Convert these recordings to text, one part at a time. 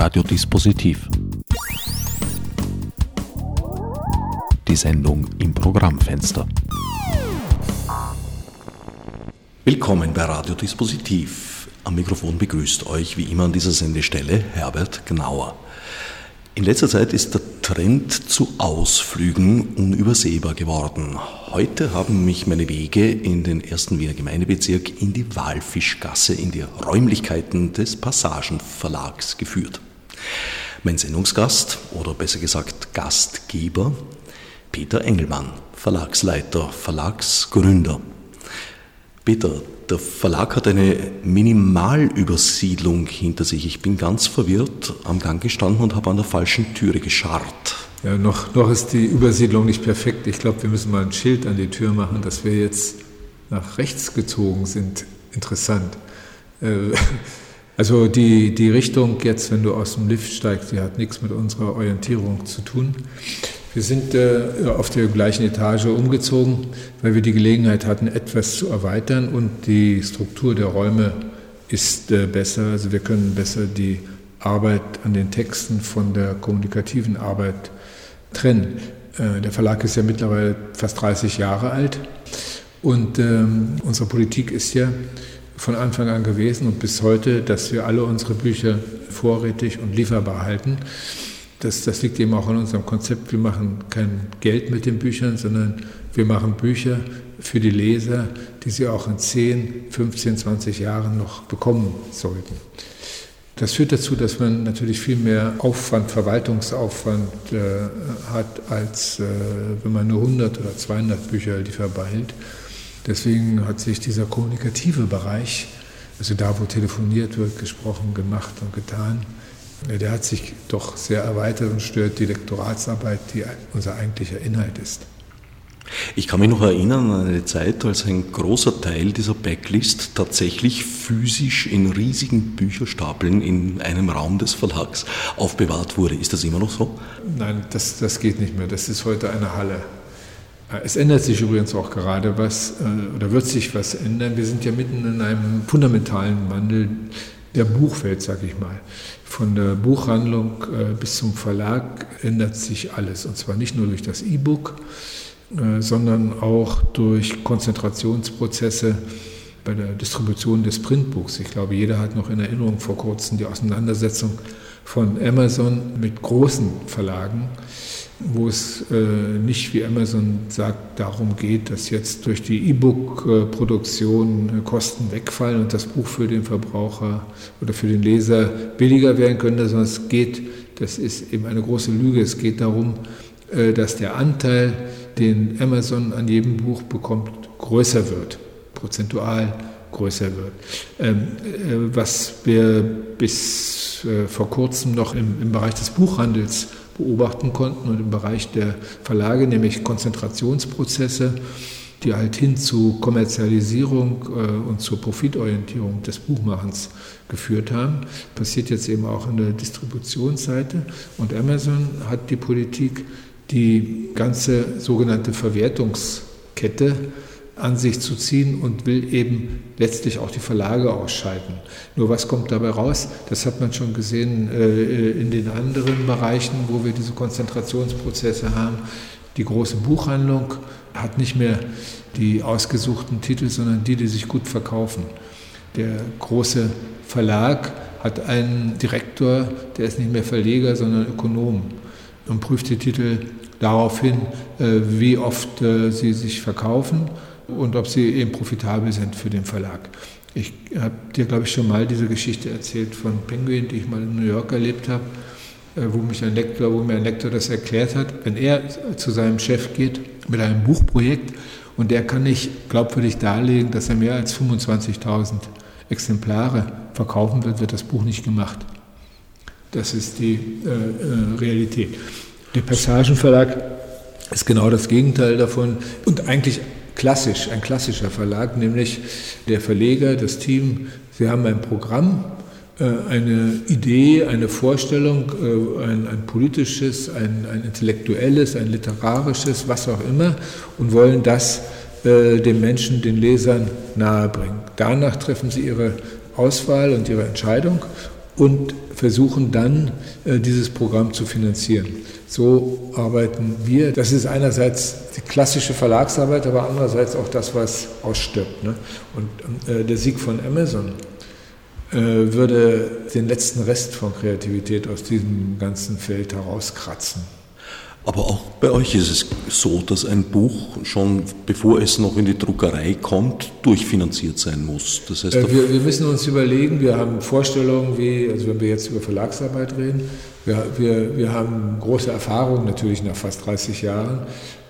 Radiodispositiv. Die Sendung im Programmfenster. Willkommen bei Radiodispositiv. Am Mikrofon begrüßt euch wie immer an dieser Sendestelle Herbert Gnauer. In letzter Zeit ist der Trend zu Ausflügen unübersehbar geworden. Heute haben mich meine Wege in den ersten Wiener Gemeindebezirk in die Walfischgasse, in die Räumlichkeiten des Passagenverlags geführt. Mein Sendungsgast, oder besser gesagt Gastgeber, Peter Engelmann, Verlagsleiter, Verlagsgründer. Peter, der Verlag hat eine Minimalübersiedlung hinter sich. Ich bin ganz verwirrt am Gang gestanden und habe an der falschen Türe gescharrt. Ja, noch, noch ist die Übersiedlung nicht perfekt. Ich glaube, wir müssen mal ein Schild an die Tür machen, dass wir jetzt nach rechts gezogen sind. Interessant. Äh, also die, die Richtung jetzt, wenn du aus dem Lift steigst, die hat nichts mit unserer Orientierung zu tun. Wir sind äh, auf der gleichen Etage umgezogen, weil wir die Gelegenheit hatten, etwas zu erweitern und die Struktur der Räume ist äh, besser. Also wir können besser die Arbeit an den Texten von der kommunikativen Arbeit trennen. Äh, der Verlag ist ja mittlerweile fast 30 Jahre alt und ähm, unsere Politik ist ja von Anfang an gewesen und bis heute, dass wir alle unsere Bücher vorrätig und lieferbar halten. Das, das liegt eben auch an unserem Konzept. Wir machen kein Geld mit den Büchern, sondern wir machen Bücher für die Leser, die sie auch in 10, 15, 20 Jahren noch bekommen sollten. Das führt dazu, dass man natürlich viel mehr Aufwand, Verwaltungsaufwand äh, hat, als äh, wenn man nur 100 oder 200 Bücher lieferbar hält. Deswegen hat sich dieser kommunikative Bereich, also da, wo telefoniert wird, gesprochen, gemacht und getan, der hat sich doch sehr erweitert und stört die Lektoratsarbeit, die unser eigentlicher Inhalt ist. Ich kann mich noch erinnern an eine Zeit, als ein großer Teil dieser Backlist tatsächlich physisch in riesigen Bücherstapeln in einem Raum des Verlags aufbewahrt wurde. Ist das immer noch so? Nein, das, das geht nicht mehr. Das ist heute eine Halle. Es ändert sich übrigens auch gerade was, äh, oder wird sich was ändern. Wir sind ja mitten in einem fundamentalen Wandel der Buchwelt, sage ich mal. Von der Buchhandlung äh, bis zum Verlag ändert sich alles. Und zwar nicht nur durch das E-Book, äh, sondern auch durch Konzentrationsprozesse bei der Distribution des Printbuchs. Ich glaube, jeder hat noch in Erinnerung vor kurzem die Auseinandersetzung von Amazon mit großen Verlagen wo es äh, nicht, wie Amazon sagt, darum geht, dass jetzt durch die E-Book-Produktion äh, Kosten wegfallen und das Buch für den Verbraucher oder für den Leser billiger werden könnte, sondern es geht, das ist eben eine große Lüge, es geht darum, äh, dass der Anteil, den Amazon an jedem Buch bekommt, größer wird, prozentual größer wird. Ähm, äh, was wir bis äh, vor kurzem noch im, Bereich des Buchhandels beobachten konnten und im Bereich der Verlage, nämlich Konzentrationsprozesse, die halt hin zu Kommerzialisierung äh, und zur Profitorientierung des Buchmachens geführt haben, passiert jetzt eben auch in der Distributionsseite. Und Amazon hat die Politik, die ganze sogenannte Verwertungskette an sich zu ziehen und will eben letztlich auch die Verlage ausschalten. Nur was kommt dabei raus? Das hat man schon gesehen äh, in den anderen Bereichen, wo wir diese Konzentrationsprozesse haben. Die große Buchhandlung hat nicht mehr die ausgesuchten Titel, sondern die, die sich gut verkaufen. Der große Verlag hat einen Direktor, der ist nicht mehr Verleger, sondern Ökonom und prüft die Titel darauf hin, äh, wie oft äh, sie sich verkaufen und ob sie eben profitabel sind für den Verlag. Ich habe dir, glaube ich, schon mal diese Geschichte erzählt von Penguin, die ich mal in New York erlebt habe, äh, wo, mich ein Lektor, wo mir ein Lektor das erklärt hat. Wenn er zu seinem Chef geht mit einem Buchprojekt und der kann nicht glaubwürdig darlegen, dass er mehr als 25.000 Exemplare verkaufen wird, wird das Buch nicht gemacht. Das ist die äh, äh, Realität. Der Passagenverlag ist genau das Gegenteil davon und eigentlich klassisch, ein klassischer Verlag, nämlich der Verleger, das Team, sie haben ein Programm, äh, eine Idee, eine Vorstellung, äh, ein, ein politisches, ein, ein, intellektuelles, ein literarisches, was auch immer, und wollen das äh, den Menschen, den Lesern nahebringen. Danach treffen sie ihre Auswahl und ihre Entscheidung und versuchen dann, äh, dieses Programm zu finanzieren. So arbeiten wir. Das ist einerseits die klassische Verlagsarbeit, aber andererseits auch das, was ausstirbt. Ne? Und äh, der Sieg von Amazon äh, würde den letzten Rest von Kreativität aus diesem ganzen Feld herauskratzen. Aber auch bei euch ist es so, dass ein Buch schon bevor es noch in die Druckerei kommt, durchfinanziert sein muss. Das heißt, äh, wir, wir, müssen uns überlegen, wir haben Vorstellungen, wie, also wenn wir jetzt über Verlagsarbeit reden, wir, wir, wir haben große Erfahrung natürlich nach fast 30 Jahren,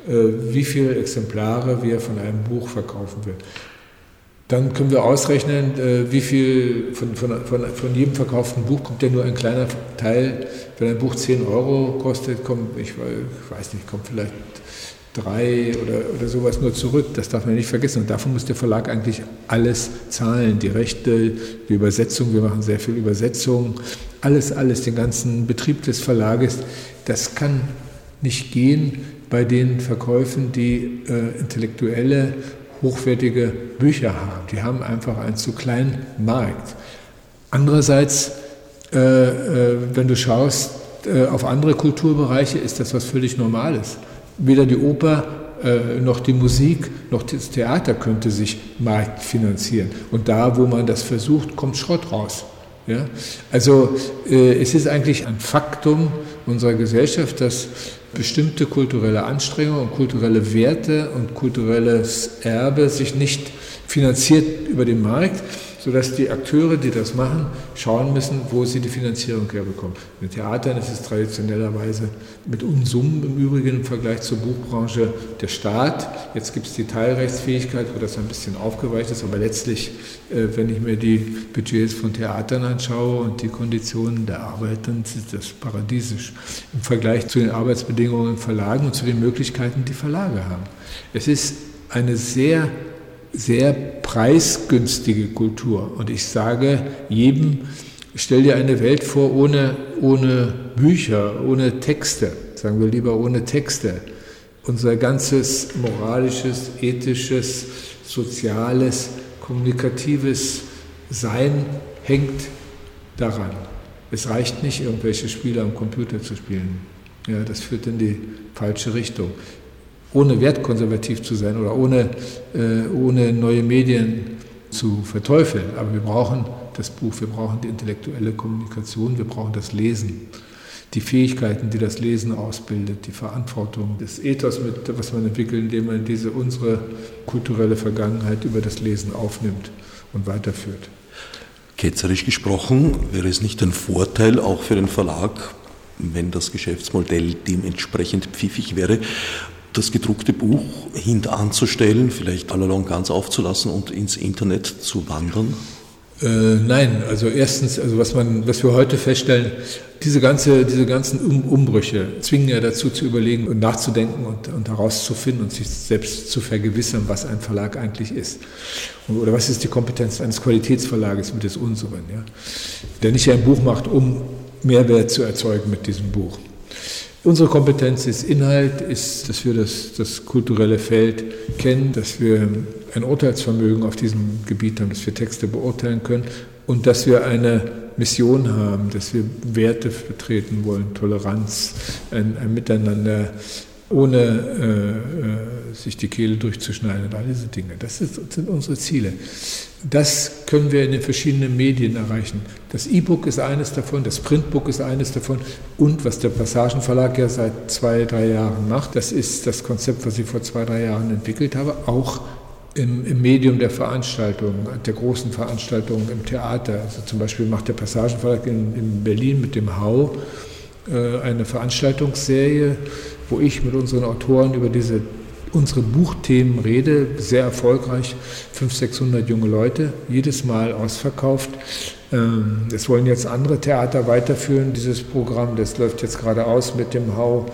äh, wie viele Exemplare wir von einem Buch verkaufen will. Dann können wir ausrechnen, äh, wie viel von, von, von, von, jedem verkauften Buch kommt ja nur ein kleiner Teil. Wenn ein Buch 10 Euro kostet, kommt, ich weiß nicht, kommt vielleicht drei oder, oder sowas nur zurück. Das darf man nicht vergessen. Und davon muss der Verlag eigentlich alles zahlen. Die Rechte, die Übersetzung, wir machen sehr viel Übersetzung, alles, alles, den ganzen Betrieb des Verlages. Das kann nicht gehen bei den Verkäufen, die äh, intellektuelle hochwertige Bücher haben. Die haben einfach einen zu kleinen Markt. Andererseits, äh, äh, wenn du schaust äh, auf andere Kulturbereiche, ist das was völlig Normales. Weder die Oper äh, noch die Musik noch das Theater könnte sich marktfinanzieren. Und da, wo man das versucht, kommt Schrott raus. Ja? Also äh, es ist eigentlich ein Faktum unserer Gesellschaft, dass bestimmte kulturelle Anstrengungen und kulturelle Werte und kulturelles Erbe sich nicht finanziert über den Markt, sodass die Akteure, die das machen, schauen müssen, wo sie die Finanzierung herbekommen. In den Theatern ist es traditionellerweise mit Unsummen im Übrigen im Vergleich zur Buchbranche der Staat. Jetzt gibt es die Teilrechtsfähigkeit, wo das ein bisschen aufgeweicht ist, aber letztlich, äh, wenn ich mir die Budgets von Theatern anschaue und die Konditionen der Arbeit, dann ist das paradiesisch im Vergleich zu den Arbeitsbedingungen in Verlagen und zu den Möglichkeiten, die Verlage haben. Es ist eine sehr sehr preisgünstige Kultur. Und ich sage jedem, stell dir eine Welt vor ohne, ohne Bücher, ohne Texte, sagen wir lieber ohne Texte. Unser ganzes moralisches, ethisches, soziales, kommunikatives Sein hängt daran. Es reicht nicht, irgendwelche Spiele am Computer zu spielen. Ja, das führt in die falsche Richtung ohne wertkonservativ zu sein oder ohne, äh, ohne neue Medien zu verteufeln. Aber wir brauchen das Buch, wir brauchen die intellektuelle Kommunikation, wir brauchen das Lesen, die Fähigkeiten, die das Lesen ausbildet, die Verantwortung, das Ethos, mit, was man entwickelt, indem man diese unsere kulturelle Vergangenheit über das Lesen aufnimmt und weiterführt. Ketzerisch gesprochen, wäre es nicht ein Vorteil auch für den Verlag, wenn das Geschäftsmodell dementsprechend pfiffig wäre, das gedruckte Buch hintanzustellen, vielleicht allalong ganz aufzulassen und ins Internet zu wandern? Äh, nein, also erstens, also was, man, was wir heute feststellen, diese, ganze, diese ganzen um Umbrüche zwingen ja dazu zu überlegen und nachzudenken und, und herauszufinden und sich selbst zu vergewissern, was ein Verlag eigentlich ist. Oder was ist die Kompetenz eines Qualitätsverlages mit des unseren, ja? der nicht ein Buch macht, um Mehrwert zu erzeugen mit diesem Buch. Unsere Kompetenz ist Inhalt, ist, dass wir das, das kulturelle Feld kennen, dass wir ein Urteilsvermögen auf diesem Gebiet haben, dass wir Texte beurteilen können und dass wir eine Mission haben, dass wir Werte vertreten wollen, Toleranz, ein, ein Miteinander, ohne äh, äh, sich die Kehle durchzuschneiden und all diese Dinge. Das ist, sind unsere Ziele. Das können wir in den verschiedenen Medien erreichen. Das E-Book ist eines davon, das Printbook ist eines davon und was der Passagenverlag ja seit zwei, drei Jahren macht, das ist das Konzept, was ich vor zwei, drei Jahren entwickelt habe, auch im, im Medium der Veranstaltungen, der großen Veranstaltungen im Theater. Also zum Beispiel macht der Passagenverlag in, in Berlin mit dem Hau äh, eine Veranstaltungsserie, wo ich mit unseren Autoren über diese unsere Buchthemen rede, sehr erfolgreich, 500, 600 junge Leute, jedes Mal ausverkauft. Ähm, es wollen jetzt andere Theater weiterführen, dieses Programm, das läuft jetzt gerade aus mit dem Hau.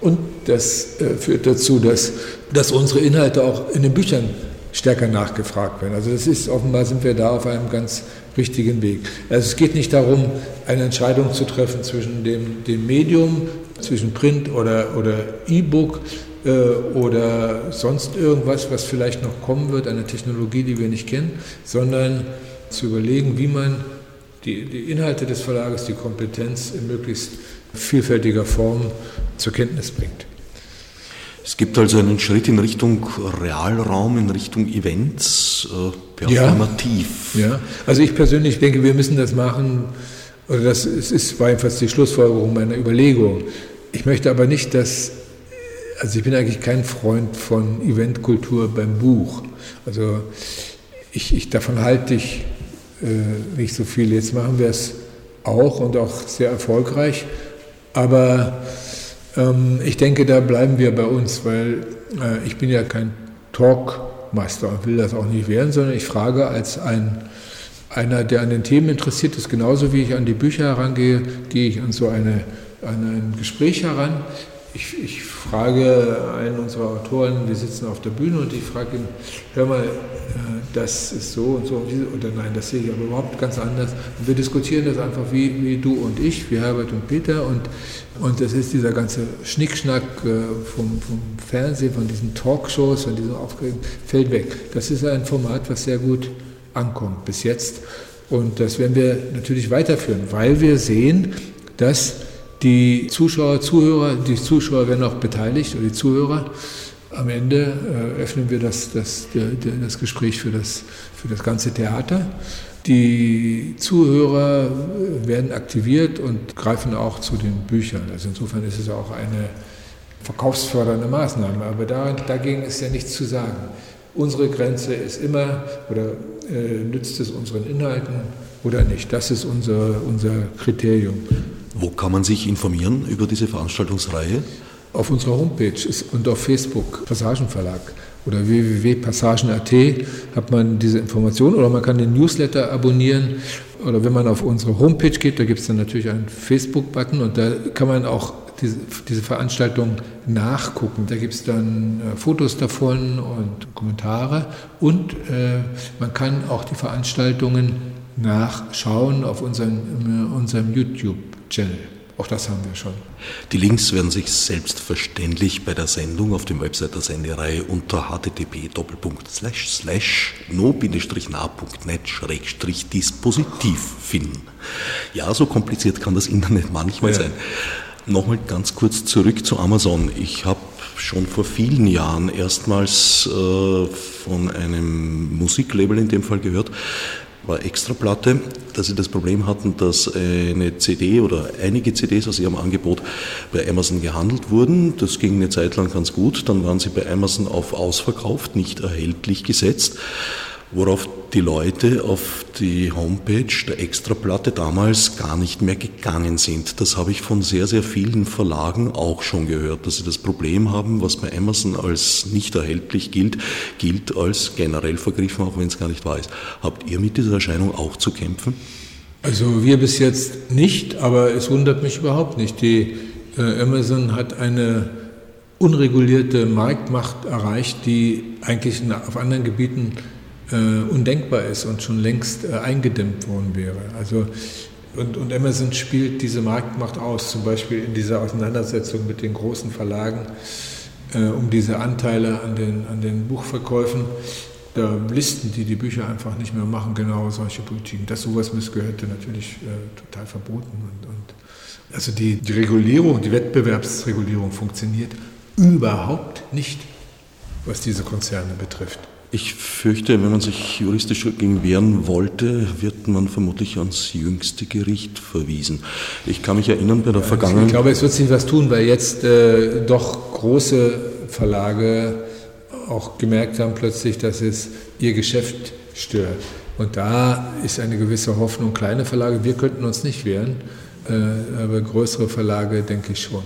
Und das äh, führt dazu, dass, dass unsere Inhalte auch in den Büchern stärker nachgefragt werden. Also das ist offenbar sind wir da auf einem ganz richtigen Weg. Also es geht nicht darum, eine Entscheidung zu treffen zwischen dem, dem Medium, zwischen Print oder, oder E-Book, oder sonst irgendwas, was vielleicht noch kommen wird, eine Technologie, die wir nicht kennen, sondern zu überlegen, wie man die, die Inhalte des Verlages, die Kompetenz in möglichst vielfältiger Form zur Kenntnis bringt. Es gibt also einen Schritt in Richtung Realraum, in Richtung Events, äh, performativ. Ja, ja, also ich persönlich denke, wir müssen das machen, oder das ist, war jedenfalls die Schlussfolgerung meiner Überlegung. Ich möchte aber nicht, dass, also ich bin eigentlich kein Freund von Eventkultur beim Buch. Also ich, ich davon halte ich äh, nicht so viel. Jetzt machen wir es auch und auch sehr erfolgreich, aber ähm, ich denke, da bleiben wir bei uns, weil äh, ich bin ja kein Talkmaster und will das auch nicht werden, sondern ich frage als ein einer, der an den Themen interessiert ist, genauso wie ich an die Bücher herangehe, gehe ich an so eine, an ein Gespräch heran. Ich, ich, frage einen unserer Autoren, die sitzen auf der Bühne und ich frage ihn, hör mal, äh, das ist so und so oder nein, das sehe ich aber überhaupt ganz anders. Und wir diskutieren das einfach wie, wie du und ich, wie Herbert und Peter und, und das ist dieser ganze Schnickschnack äh, vom, vom Fernsehen, von diesen Talkshows, von diesen Aufregungen, fällt weg. Das ist ein Format, was sehr gut ankommt bis jetzt. Und das werden wir natürlich weiterführen, weil wir sehen, dass die Zuschauer, Zuhörer, die Zuschauer werden auch beteiligt oder die Zuhörer. Am Ende äh, öffnen wir das, das, das Gespräch für das, für das ganze Theater. Die Zuhörer werden aktiviert und greifen auch zu den Büchern. Also insofern ist es auch eine verkaufsfördernde Maßnahme. Aber dagegen ist ja nichts zu sagen. Unsere Grenze ist immer, oder äh, nützt es unseren Inhalten oder nicht? Das ist unser, unser Kriterium. Wo kann man sich informieren über diese Veranstaltungsreihe? Auf unserer Homepage und auf Facebook, Passagenverlag oder www.passagen.at hat man diese Information oder man kann den Newsletter abonnieren oder wenn man auf unsere Homepage geht, da gibt es dann natürlich einen Facebook-Button und da kann man auch diese, Veranstaltung nachgucken. Da gibt es dann äh, Fotos davon und Kommentare und äh, man kann auch die Veranstaltungen nachschauen auf unserem, äh, unserem YouTube-Channel. Auch das haben wir schon. Die Links werden sich selbstverständlich bei der Sendung auf dem Website der Sendereihe unter http no-na.net dispositiv finden. Ja, so kompliziert kann das Internet manchmal ja. sein. Nochmal ganz kurz zurück zu Amazon. Ich habe schon vor vielen Jahren erstmals äh, von einem Musiklabel in dem Fall gehört, war Extraplatte, dass sie das Problem hatten, dass eine CD oder einige CDs aus ihrem Angebot bei Amazon gehandelt wurden. Das ging eine Zeit lang ganz gut. Dann waren sie bei Amazon auf ausverkauft, nicht erhältlich gesetzt worauf die Leute auf die Homepage der Extraplatte damals gar nicht mehr gegangen sind. Das habe ich von sehr, sehr vielen Verlagen auch schon gehört, dass sie das Problem haben, was bei Amazon als nicht erhältlich gilt, gilt als generell vergriffen, auch wenn es gar nicht wahr ist. Habt ihr mit dieser Erscheinung auch zu kämpfen? Also wir bis jetzt nicht, aber es wundert mich überhaupt nicht. Die äh, Amazon hat eine unregulierte Marktmacht erreicht, die eigentlich auf anderen Gebieten undenkbar ist und schon längst äh, eingedämmt worden wäre. Also, und, und Amazon spielt diese Marktmacht aus, zum Beispiel in dieser Auseinandersetzung mit den großen Verlagen äh, um diese Anteile an den, an den Buchverkäufen. Da listen die die Bücher einfach nicht mehr machen, genau solche Politiken. Das sowas gehörte natürlich äh, total verboten. Und, und also die, die Regulierung, die Wettbewerbsregulierung funktioniert überhaupt nicht, was diese Konzerne betrifft. Ich fürchte, wenn man sich juristisch dagegen wehren wollte, wird man vermutlich ans jüngste Gericht verwiesen. Ich kann mich erinnern bei der also vergangenen. Ich glaube, es wird sich was tun, weil jetzt äh, doch große Verlage auch gemerkt haben plötzlich, dass es ihr Geschäft stört. Und da ist eine gewisse Hoffnung. Kleine Verlage, wir könnten uns nicht wehren, äh, aber größere Verlage denke ich schon.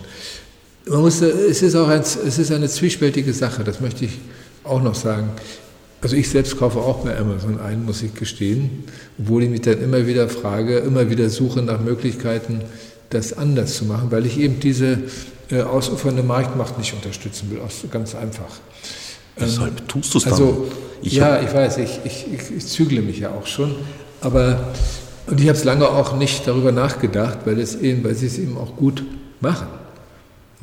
Man muss, es, ist auch ein, es ist eine zwiespältige Sache, das möchte ich auch noch sagen. Also ich selbst kaufe auch bei Amazon ein, muss ich gestehen, obwohl ich mich dann immer wieder frage, immer wieder suche nach Möglichkeiten, das anders zu machen, weil ich eben diese äh, ausufernde Marktmacht nicht unterstützen will, ganz einfach. Weshalb ähm, tust du es dann? Also, ich ja, ich weiß, ich, ich, ich, ich zügle mich ja auch schon, aber und ich habe es lange auch nicht darüber nachgedacht, weil, es eben, weil sie es eben auch gut machen.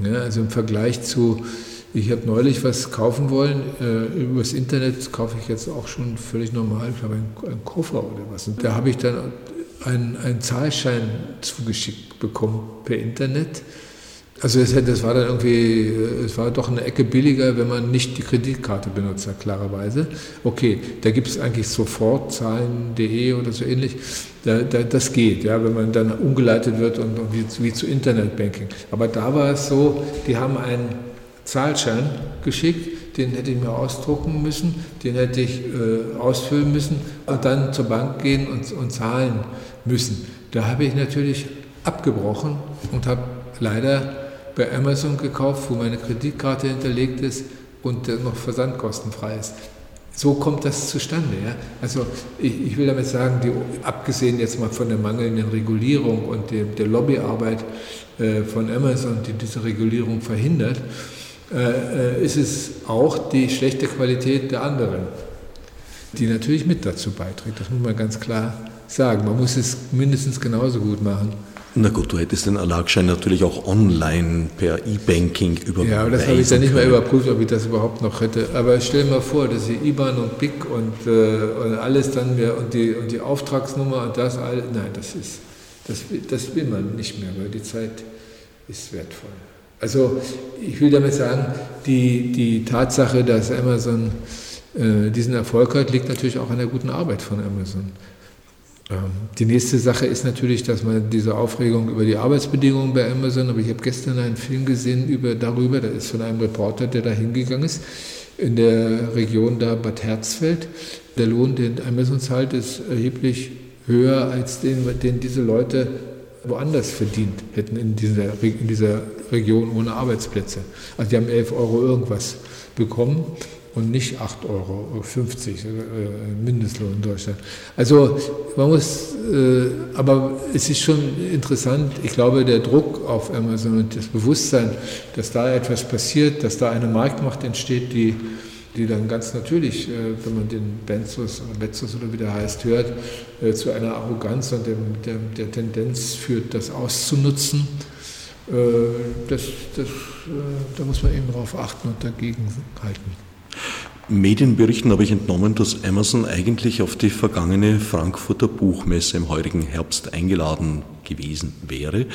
Ja, also im Vergleich zu ich habe neulich was kaufen wollen, äh, übers Internet kaufe ich jetzt auch schon völlig normal, ich glaube einen, Koffer oder was. Und da habe ich dann einen, einen Zahlschein zugeschickt bekommen per Internet. Also das, das war dann irgendwie, es war doch eine Ecke billiger, wenn man nicht die Kreditkarte benutzt hat, klarerweise. Okay, da gibt es eigentlich sofortzahlen.de oder so ähnlich. Da, da, das geht, ja, wenn man dann umgeleitet wird und, und wie, wie zu Internetbanking. Aber da war es so, die haben einen Zahlschein geschickt, den hätte ich mir ausdrucken müssen, den hätte ich äh, ausfüllen müssen und dann zur Bank gehen und, und zahlen müssen. Da habe ich natürlich abgebrochen und habe leider bei Amazon gekauft, wo meine Kreditkarte hinterlegt ist und noch versandkostenfrei ist. So kommt das zustande. Ja? Also ich, ich, will damit sagen, die, abgesehen jetzt mal von der mangelnden Regulierung und dem, der Lobbyarbeit äh, von Amazon, die diese Regulierung verhindert, ist es auch die schlechte Qualität der anderen, die natürlich mit dazu beiträgt. Das muss man ganz klar sagen. Man muss es mindestens genauso gut machen. Na gut, du hättest den Erlagschein natürlich auch online per E-Banking überprüft. Ja, aber das habe ich dann nicht mehr überprüft, ob ich das überhaupt noch hätte. Aber stell dir mal vor, dass ich IBAN und BIC und, äh, und alles dann mehr und die, und die Auftragsnummer und das alles. Nein, das ist, das, das will man nicht mehr, weil die Zeit ist wertvoll. Also ich will damit sagen, die, die Tatsache, dass Amazon äh, diesen Erfolg hat, liegt natürlich auch an der guten Arbeit von Amazon. Ähm, die nächste Sache ist natürlich, dass man diese Aufregung über die Arbeitsbedingungen bei Amazon, aber ich habe gestern einen Film gesehen über, darüber, der ist von einem Reporter, der da hingegangen ist, in der Region da Bad Herzfeld. Der Lohn, den Amazon zahlt, ist erheblich höher als den, den diese Leute woanders verdient hätten in dieser, in dieser Region ohne Arbeitsplätze. Also die haben 11 Euro irgendwas bekommen und nicht 8,50 Euro äh, Mindestlohn in Deutschland. Also man muss, äh, aber es ist schon interessant, ich glaube, der Druck auf Amazon und das Bewusstsein, dass da etwas passiert, dass da eine Marktmacht entsteht, die, die dann ganz natürlich, äh, wenn man den Benzos oder Bezos oder wie der heißt, hört, äh, zu einer Arroganz und dem, der, der Tendenz führt, das auszunutzen. Äh, das, das, äh, da muss man eben darauf achten und dagegen halten. Medienberichten habe ich entnommen, dass Amazon eigentlich auf die vergangene Frankfurter Buchmesse im heurigen Herbst eingeladen gewesen wäre.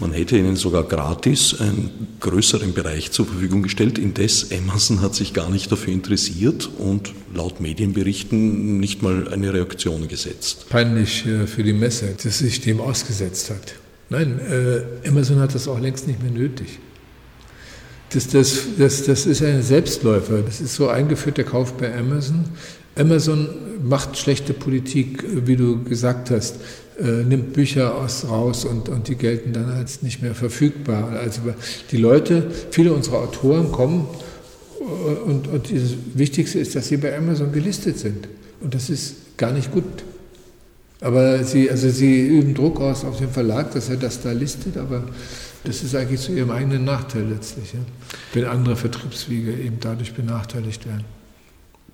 Man hätte ihnen sogar gratis einen größeren Bereich zur Verfügung gestellt. Indes Amazon hat sich gar nicht dafür interessiert und laut Medienberichten nicht mal eine Reaktion gesetzt. Peinlich äh, für die Messe, dass sich dem ausgesetzt hat. Nein, äh, Amazon hat das auch längst nicht mehr nötig. Das, das, das, das ist ein Selbstläufer. Das ist so eingeführt, der Kauf bei Amazon. Amazon macht schlechte Politik, wie du gesagt hast, äh, nimmt Bücher aus, raus und, und die gelten dann als nicht mehr verfügbar. Also die Leute, viele unserer Autoren kommen äh, und, und das Wichtigste ist, dass sie bei Amazon gelistet sind. Und das ist gar nicht gut. Aber sie, also sie üben Druck aus auf den Verlag, dass er das da listet, aber das ist eigentlich zu ihrem eigenen Nachteil letztlich, ja? wenn andere Vertriebswege eben dadurch benachteiligt werden.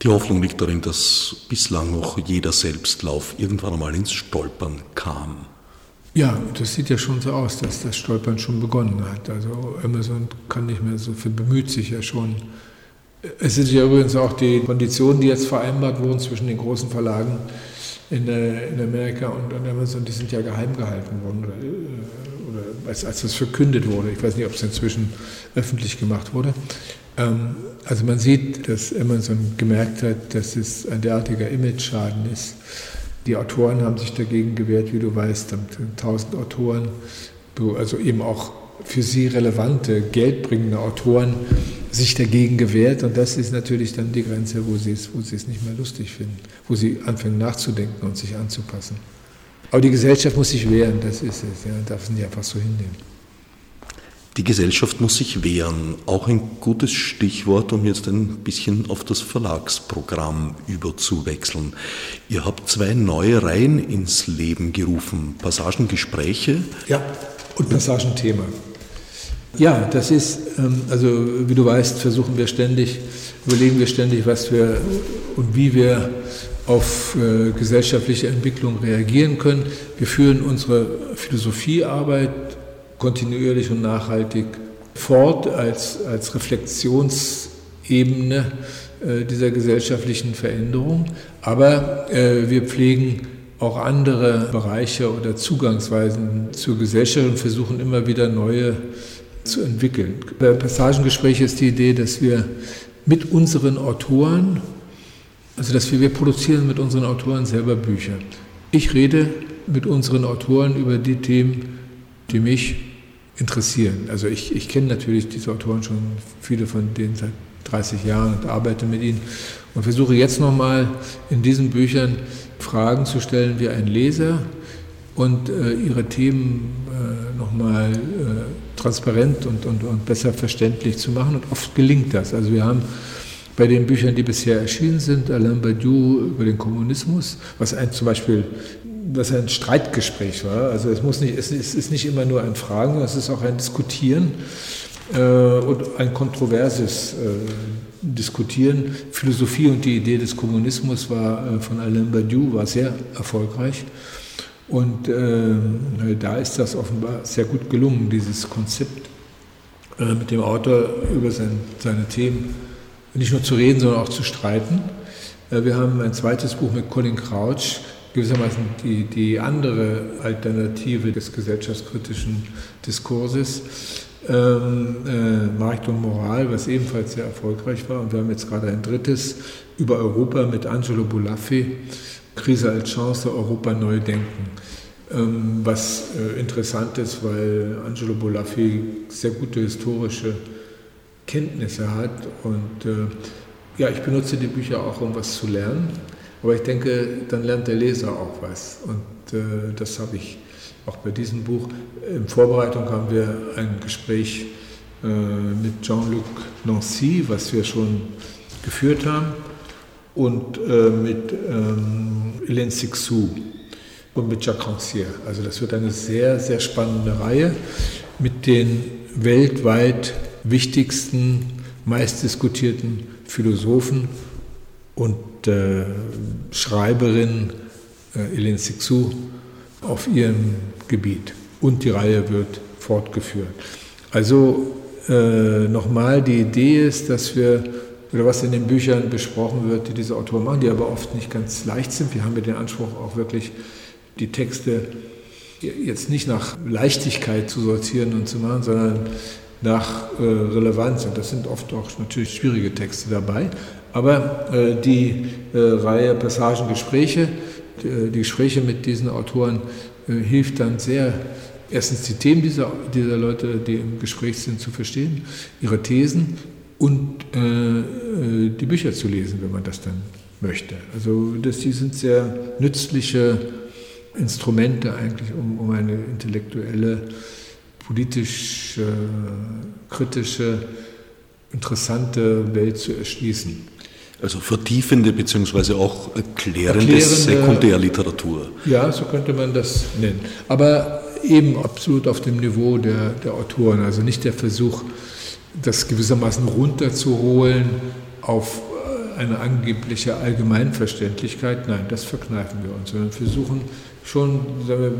Die Hoffnung liegt darin, dass bislang noch jeder Selbstlauf irgendwann einmal ins Stolpern kam. Ja, das sieht ja schon so aus, dass das Stolpern schon begonnen hat. Also Amazon kann nicht mehr so viel, bemüht sich ja schon. Es sind ja übrigens auch die Konditionen, die jetzt vereinbart wurden zwischen den großen Verlagen in, in Amerika und Amazon, die sind ja geheim gehalten worden oder als, als das verkündet wurde. Ich weiß nicht, ob es inzwischen öffentlich gemacht wurde. Ähm, also man sieht, dass Amazon gemerkt hat, dass es ein derartiger Image-Schaden ist. Die Autoren haben sich dagegen gewehrt, wie du weißt, tausend Autoren, also eben auch für sie relevante, geldbringende Autoren sich dagegen gewehrt. Und das ist natürlich dann die Grenze, wo sie es, wo sie es nicht mehr lustig finden, wo sie anfangen nachzudenken und sich anzupassen. Aber die Gesellschaft muss sich wehren, das ist es. Ja, darf es nicht einfach so hinnehmen. Die Gesellschaft muss sich wehren. Auch ein gutes Stichwort, um jetzt ein bisschen auf das Verlagsprogramm überzuwechseln. Ihr habt zwei neue Reihen ins Leben gerufen. Passagengespräche. Ja, und Passagenthema. Ja, das ist, ähm, also wie du weißt, versuchen wir ständig, überlegen wir ständig, was wir und wie wir auf äh, gesellschaftliche Entwicklung reagieren können. Wir führen unsere Philosophiearbeit kontinuierlich und nachhaltig fort als, als Reflexionsebene äh, dieser gesellschaftlichen Veränderung. Aber äh, wir pflegen auch andere Bereiche oder Zugangsweisen zur Gesellschaft und versuchen immer wieder neue zu entwickeln. Bei Passagengespräche ist die Idee, dass wir mit unseren Autoren, also dass wir, wir produzieren mit unseren Autoren selber Bücher. Ich rede mit unseren Autoren über die Themen, die mich interessieren. Also ich, ich kenne natürlich diese Autoren schon, viele von denen seit 30 Jahren und arbeite mit ihnen und versuche jetzt nochmal in diesen Büchern Fragen zu stellen wie ein Leser und äh, ihre Themen äh, nochmal äh, transparent und, und, und besser verständlich zu machen. Und oft gelingt das. Also wir haben bei den Büchern, die bisher erschienen sind, Alain Badiou über den Kommunismus, was ein zum Beispiel was ein Streitgespräch war. Also es, muss nicht, es ist nicht immer nur ein Fragen, es ist auch ein Diskutieren äh, und ein kontroverses äh, Diskutieren. Philosophie und die Idee des Kommunismus war äh, von Alain Badiou war sehr erfolgreich. Und äh, da ist das offenbar sehr gut gelungen, dieses Konzept äh, mit dem Autor über sein, seine Themen nicht nur zu reden, sondern auch zu streiten. Äh, wir haben ein zweites Buch mit Colin Crouch, gewissermaßen die, die andere Alternative des gesellschaftskritischen Diskurses. Ähm, äh, Markt und Moral, was ebenfalls sehr erfolgreich war. Und wir haben jetzt gerade ein drittes über Europa mit Angelo Bulaffi, Krise als Chance, Europa neu denken. Ähm, was äh, interessant ist, weil Angelo Bolaffi sehr gute historische Kenntnisse hat und äh, ja, ich benutze die Bücher auch, um was zu lernen, aber ich denke, dann lernt der Leser auch was und äh, das habe ich auch bei diesem Buch. In Vorbereitung haben wir ein Gespräch mit Jean-Luc Nancy, was wir schon geführt haben, und mit ähm, Hélène Sixou und mit Jacques Rancière. Also das wird eine sehr, sehr spannende Reihe mit den weltweit wichtigsten, meistdiskutierten Philosophen und äh, Schreiberin äh, Hélène Sixou auf ihrem Gebiet. Und die Reihe wird fortgeführt. Also äh, nochmal, die Idee ist, dass wir, oder was in den Büchern besprochen wird, die diese Autoren machen, die aber oft nicht ganz leicht sind. Wir haben ja den Anspruch auch wirklich die Texte jetzt nicht nach Leichtigkeit zu sortieren und zu machen, sondern nach äh, Relevanz. Und das sind oft auch natürlich schwierige Texte dabei. Aber äh, die äh, Reihe Passagen, Gespräche, die, äh, die, Gespräche mit diesen Autoren äh, hilft dann sehr, erstens die Themen dieser, dieser Leute, die im Gespräch sind, zu verstehen, ihre Thesen und äh, die Bücher zu lesen, wenn man das dann möchte. Also das, die sind sehr nützliche Instrumente eigentlich, um, um eine intellektuelle, politisch äh, kritische, interessante Welt zu erschließen. Also vertiefende bzw. auch erklärende, erklärende Sekundärliteratur. Ja, so könnte man das nennen. Aber eben absolut auf dem Niveau der, der Autoren. Also nicht der Versuch, das gewissermaßen runterzuholen auf äh, eine angebliche Allgemeinverständlichkeit. Nein, das verkneifen wir uns, sondern versuchen schon wir,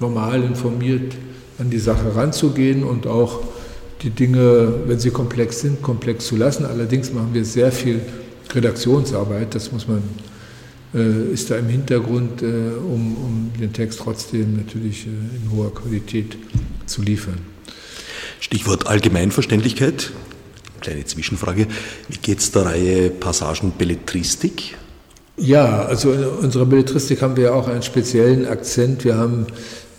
normal informiert an die Sache ranzugehen und auch die Dinge, wenn sie komplex sind, komplex zu lassen. Allerdings machen wir sehr viel Redaktionsarbeit, das muss man, äh, ist da im Hintergrund, äh, um, um, den Text trotzdem natürlich äh, in hoher Qualität zu liefern. Stichwort Allgemeinverständlichkeit. Kleine Zwischenfrage. Wie geht es der Reihe Passagen Belletristik? Ja, also in unserer Belletristik haben wir ja auch einen speziellen Akzent. Wir haben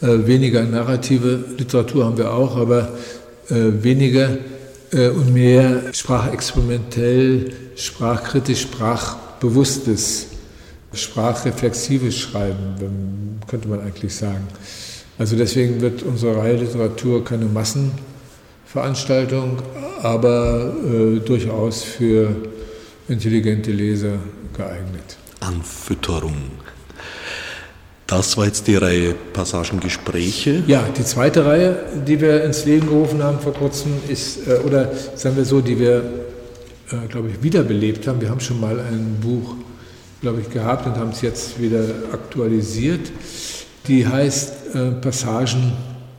äh, weniger narrative Literatur haben wir auch, aber äh, weniger äh, und mehr sprachexperimentell, sprachkritisch, sprachbewusstes, sprachreflexives Schreiben, könnte man eigentlich sagen. Also deswegen wird unsere Reihe Literatur keine Massenveranstaltung, aber äh, durchaus für intelligente Leser geeignet. Anfütterung. Das war jetzt die Reihe Passagengespräche. Ja, die zweite Reihe, die wir ins Leben gerufen haben vor kurzem, ist, äh, oder sagen wir so, die wir, äh, glaube ich, wiederbelebt haben. Wir haben schon mal ein Buch, glaube ich, gehabt und haben es jetzt wieder aktualisiert. Die heißt äh, Passagen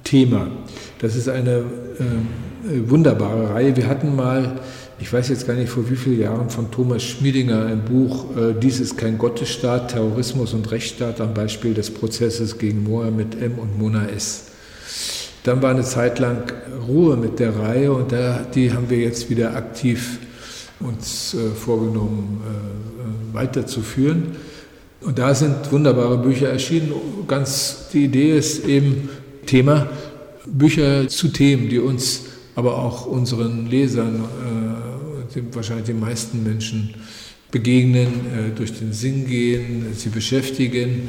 Thema. Das ist eine wunderbare Reihe. Wir hatten mal ich weiß jetzt gar nicht vor wie vielen Jahren, von Thomas Schmiedinger ein Buch, äh, Dies ist kein Gottesstaat, Terrorismus und Rechtsstaat am Beispiel des Prozesses gegen Mohammed M. und Mona S. Dann war eine Zeit lang Ruhe mit der Reihe und da, die haben wir jetzt wieder aktiv uns äh, vorgenommen äh, äh weiterzuführen. Und da sind wunderbare Bücher erschienen. Ganz die Idee ist eben Thema, Bücher zu Themen, die uns, aber auch unseren Lesern, äh, wahrscheinlich den meisten Menschen begegnen, äh, durch den Sinn gehen, sie beschäftigen.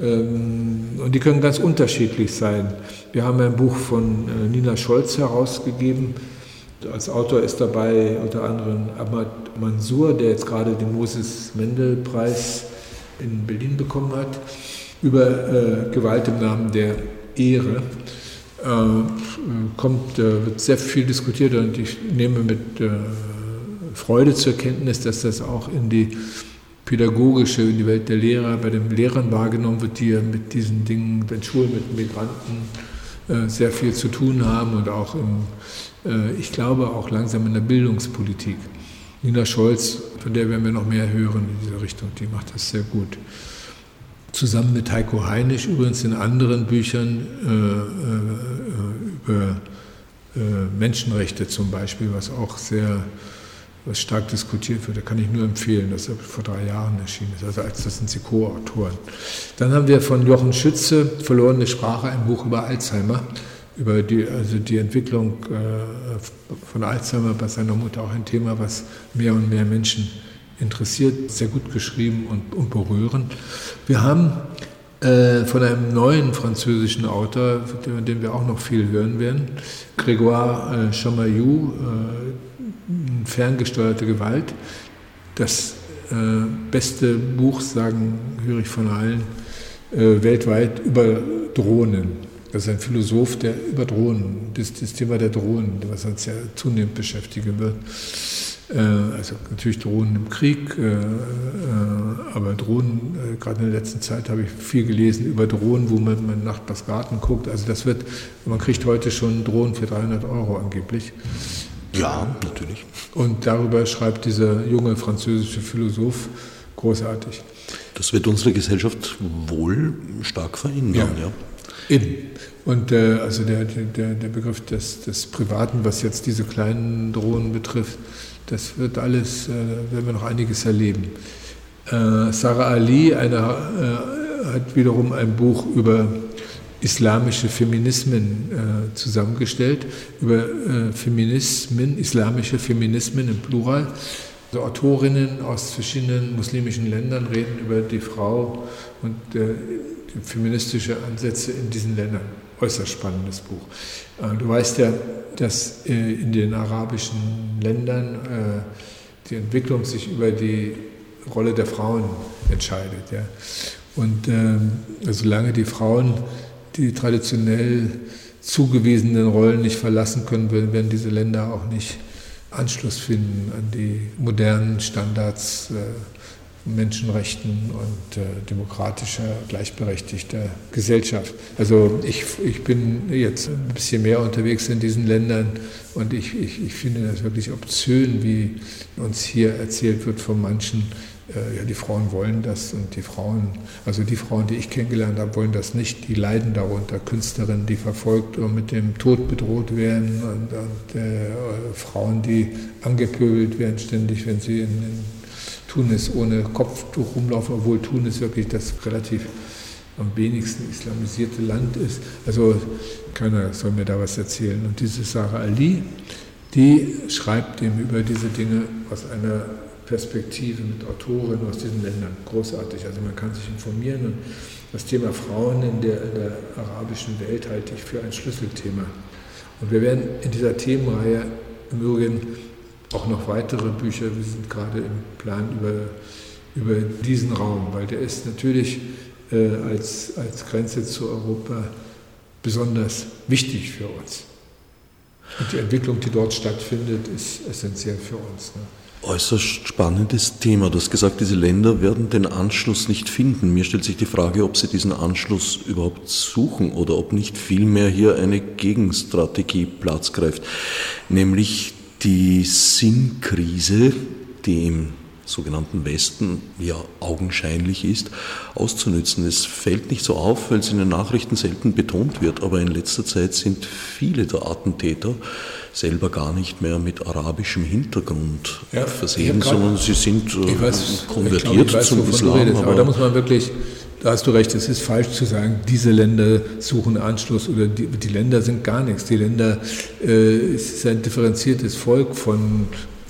Ähm, und die können ganz unterschiedlich sein. Wir haben ein Buch von äh, Nina Scholz herausgegeben. Als Autor ist dabei unter anderem Ahmad Mansour, der jetzt gerade den Moses-Mendel-Preis in Berlin bekommen hat, über äh, Gewalt im Namen der Ehre. Kommt, wird sehr viel diskutiert und ich nehme mit Freude zur Kenntnis, dass das auch in die pädagogische, in die Welt der Lehrer, bei den Lehrern wahrgenommen wird, die ja mit diesen Dingen, bei Schulen mit Migranten äh, sehr viel zu tun haben und auch im, äh, ich glaube auch langsam in der Bildungspolitik. Nina Scholz, von der werden wir noch mehr hören in dieser Richtung, die macht das sehr gut. Zusammen mit Heiko Heinisch übrigens in anderen Büchern äh, äh, über äh, Menschenrechte zum Beispiel, was auch sehr was stark diskutiert wird. Da kann ich nur empfehlen, dass er vor drei Jahren erschienen ist. Also als das sind sie Co-Autoren. Dann haben wir von Jochen Schütze Verlorene Sprache, ein Buch über Alzheimer über die, also die Entwicklung äh, von Alzheimer bei seiner Mutter auch ein Thema, was mehr und mehr Menschen interessiert, sehr gut geschrieben und, und berührend. Wir haben äh, von einem neuen französischen Autor, von dem wir auch noch viel hören werden, Grégoire äh, Chamayou, Ferngesteuerte Gewalt, das äh, beste Buch, sagen, höre ich von allen, äh, weltweit über Drohnen das ist ein Philosoph, der über Drohnen, das, das Thema der Drohnen, was uns ja zunehmend beschäftigen wird. Äh, also natürlich Drohnen im Krieg, äh, äh, aber Drohnen, gerade in der letzten Zeit habe ich viel gelesen über Drohnen, wo man in Nachbarsgarten guckt. Also das wird, man kriegt heute schon Drohnen für 300 Euro angeblich. Ja, natürlich. Und darüber schreibt dieser junge französische Philosoph großartig. Das wird unsere Gesellschaft wohl stark verändern, ja. ja. Eben. Und äh, also der, der, der Begriff des, des Privaten, was jetzt diese kleinen Drohnen betrifft, das wird alles, äh, werden wir noch einiges erleben. Äh, Sarah Ali eine, äh, hat wiederum ein Buch über islamische Feminismen äh, zusammengestellt, über äh, Feminismen, islamische Feminismen im Plural. Also Autorinnen aus verschiedenen muslimischen Ländern reden über die Frau und feministische Ansätze in diesen Ländern. Äußerst spannendes Buch. Äh, du weißt ja, dass äh, in den arabischen Ländern äh, die Entwicklung sich über die Rolle der Frauen entscheidet. Und ähm, solange die Frauen die traditionell zugewiesenen Rollen nicht verlassen können, werden diese Länder auch nicht Anschluss finden an die modernen Standards Menschenrechten und äh, demokratischer, gleichberechtigter Gesellschaft. Also ich, ich bin jetzt ein bisschen mehr unterwegs in diesen Ländern und ich, ich, ich finde das wirklich obszön, wie uns hier erzählt wird von manchen, äh, ja, die Frauen wollen das und die Frauen, also die Frauen, die ich kennengelernt habe, wollen das nicht, die leiden darunter. Künstlerinnen, die verfolgt und mit dem Tod bedroht werden und, und äh, Frauen, die angepöbelt werden ständig, wenn sie in, in Tunis ohne Kopftuch rumlaufen, obwohl Tunis wirklich das relativ am wenigsten islamisierte Land ist. Also keiner soll mir da was erzählen. Und diese Sarah Ali, die schreibt ihm über diese Dinge aus einer Perspektive mit Autoren aus diesen Ländern. Großartig. Also man kann sich informieren. Und das Thema Frauen in der, in der arabischen Welt halte ich für ein Schlüsselthema. Und wir werden in dieser Themenreihe im Übrigen auch noch weitere Bücher. Wir sind gerade im Plan über, über diesen Raum, weil der ist natürlich äh, als, als Grenze zu Europa besonders wichtig für uns. Und die Entwicklung, die dort stattfindet, ist essentiell für uns. Ne? Äußerst spannendes Thema. Du hast gesagt, diese Länder werden den Anschluss nicht finden. Mir stellt sich die Frage, ob sie diesen Anschluss überhaupt suchen oder ob nicht vielmehr hier eine Gegenstrategie Platz greift, nämlich Die Sinnkrise, die im sogenannten Westen ja augenscheinlich ist, auszunützen. Es fällt nicht so auf, weil es in den Nachrichten selten betont wird, aber in letzter Zeit sind viele der Attentäter selber gar nicht mehr mit arabischem Hintergrund ja, versehen, sondern sie sind äh, weiß, konvertiert glaub, weiß, zum Islam. Redest, aber, aber da muss man wirklich da hast du recht, es ist falsch zu sagen, diese Länder suchen Anschluss oder die, die Länder sind gar nichts. Die Länder, äh, es ist ein differenziertes Volk von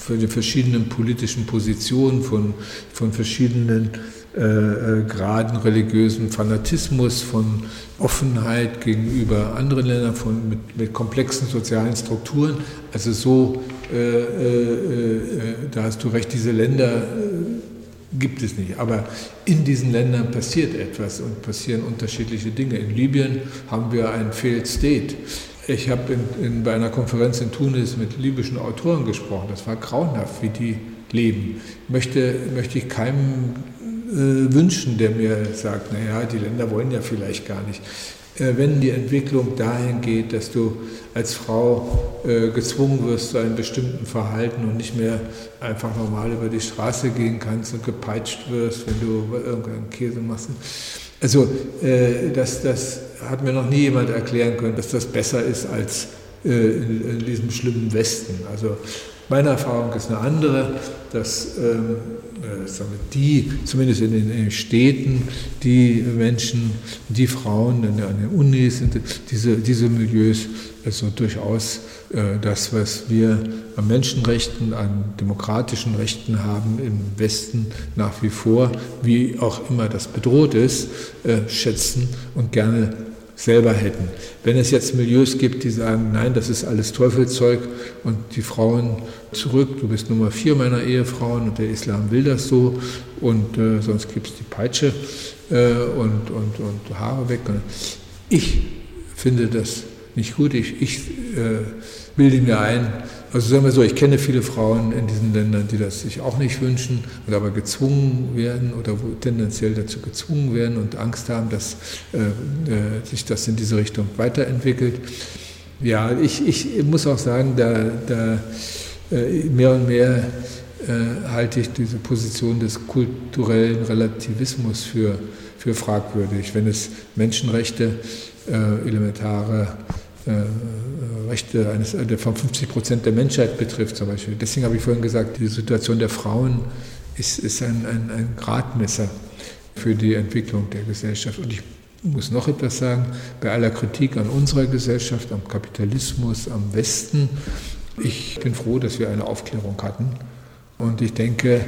von den verschiedenen politischen Positionen, von, von verschiedenen äh, äh, Graden religiösen Fanatismus, von Offenheit gegenüber anderen Ländern, von, mit, mit komplexen sozialen Strukturen. Also so, äh, äh, äh da hast du recht, diese Länder äh, gibt es nicht. Aber in diesen Ländern passiert etwas und passieren unterschiedliche Dinge. In Libyen haben wir ein Failed State. Ich habe bei einer Konferenz in Tunis mit libyschen Autoren gesprochen. Das war grauenhaft, wie die leben. Möchte, möchte ich keinem äh, wünschen, der mir sagt, naja, die Länder wollen ja vielleicht gar nicht. Äh, wenn die Entwicklung dahin geht, dass du als Frau äh, gezwungen wirst zu einem bestimmten Verhalten und nicht mehr einfach normal über die Straße gehen kannst und gepeitscht wirst, wenn du irgendeinen Käse machst. Also äh, das, das hat mir noch nie jemand erklären können, dass das besser ist als äh, in, in, diesem schlimmen Westen. Also meine Erfahrung ist eine andere, dass ähm, äh, die, zumindest in den, Städten, die Menschen, die Frauen an den Unis, diese, diese Milieus, also durchaus äh, das, was wir an Menschenrechten, an demokratischen Rechten haben im Westen nach wie vor, wie auch immer das bedroht ist, äh, schätzen und gerne selber hätten. Wenn es jetzt Milieus gibt, die sagen, nein, das ist alles Teufelzeug und die Frauen zurück, du bist Nummer vier meiner Ehefrauen und der Islam will das so und äh, sonst gibt es die Peitsche äh, und, und, und Haare weg. Ich finde das nicht gut. Ich, ich äh, bilde mir ein, also sagen wir so, ich kenne viele Frauen in diesen Ländern, die das sich auch nicht wünschen oder aber gezwungen werden oder tendenziell dazu gezwungen werden und Angst haben, dass äh, äh, sich das in diese Richtung weiterentwickelt. Ja, ich, ich muss auch sagen, da, da äh, mehr und mehr äh, halte ich diese Position des kulturellen Relativismus für, für fragwürdig, wenn es Menschenrechte, äh, elementare Rechte eines, äh, von 50 Prozent der Menschheit betrifft zum Beispiel. Deswegen habe ich vorhin gesagt, die Situation der Frauen ist, ist ein, ein, ein Gradmesser für die Entwicklung der Gesellschaft. Und ich muss noch etwas sagen, bei aller Kritik an unserer Gesellschaft, am Kapitalismus, am Westen, ich bin froh, dass wir eine Aufklärung hatten. Und ich denke,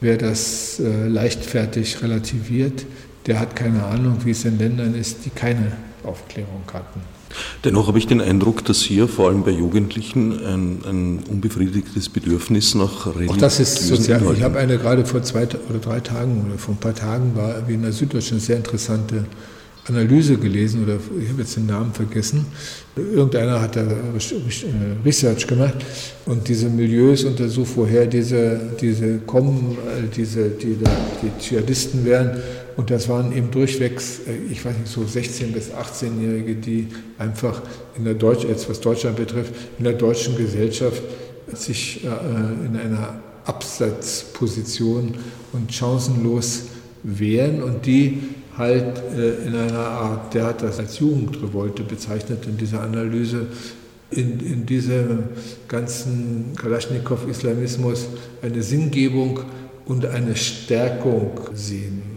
wer das äh, leichtfertig relativiert, der hat keine Ahnung, wie es in Ländern ist, die keine Aufklärung hatten. Dennoch habe ich den Eindruck, dass hier vor allem bei Jugendlichen ein, ein unbefriedigtes Bedürfnis nach religiösen Auch das ist sozial. Ich habe eine gerade vor zwei oder drei Tagen oder vor ein paar Tagen war wie in der Süddeutschen eine sehr interessante Analyse gelesen oder ich habe jetzt den Namen vergessen. Irgendeiner hat da äh, Research gemacht und diese Milieus untersucht, woher diese, diese kommen, äh, diese, die, die Dschihadisten wären. Und das waren eben durchwegs, äh, ich weiß nicht, so 16- bis 18-Jährige, die einfach in der Deutsch, was Deutschland betrifft, in der deutschen Gesellschaft sich in einer Absatzposition und chancenlos wehren und die halt äh, in einer Art, der hat das als Jugendrevolte bezeichnet in dieser Analyse, in, in diesem ganzen Kalaschnikow-Islamismus eine Sinngebung und eine Stärkung sehen.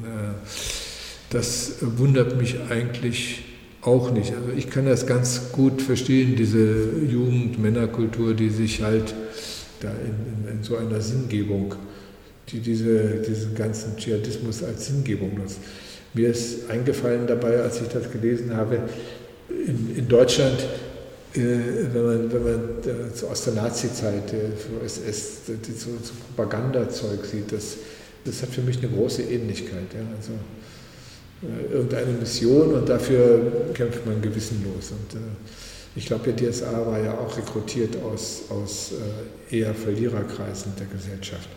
Das wundert mich eigentlich auch nicht. Also ich kann das ganz gut verstehen, diese Jugend-Männerkultur, die sich halt da in, in, in so einer Sinngebung, die diese, diesen ganzen Dschihadismus als Sinngebung nutzt. Mir ist eingefallen dabei, als ich das gelesen habe, in, in Deutschland, äh, wenn man, wenn man äh, aus der Nazi-Zeit äh, SS, so, so Propagandazeug sieht, das, das hat für mich eine große Ähnlichkeit. Ja? Also, irgendeine Mission und dafür kämpft man gewissenlos. Und, äh, ich glaube, der DSA war ja auch rekrutiert aus, aus äh, eher Verliererkreisen der Gesellschaft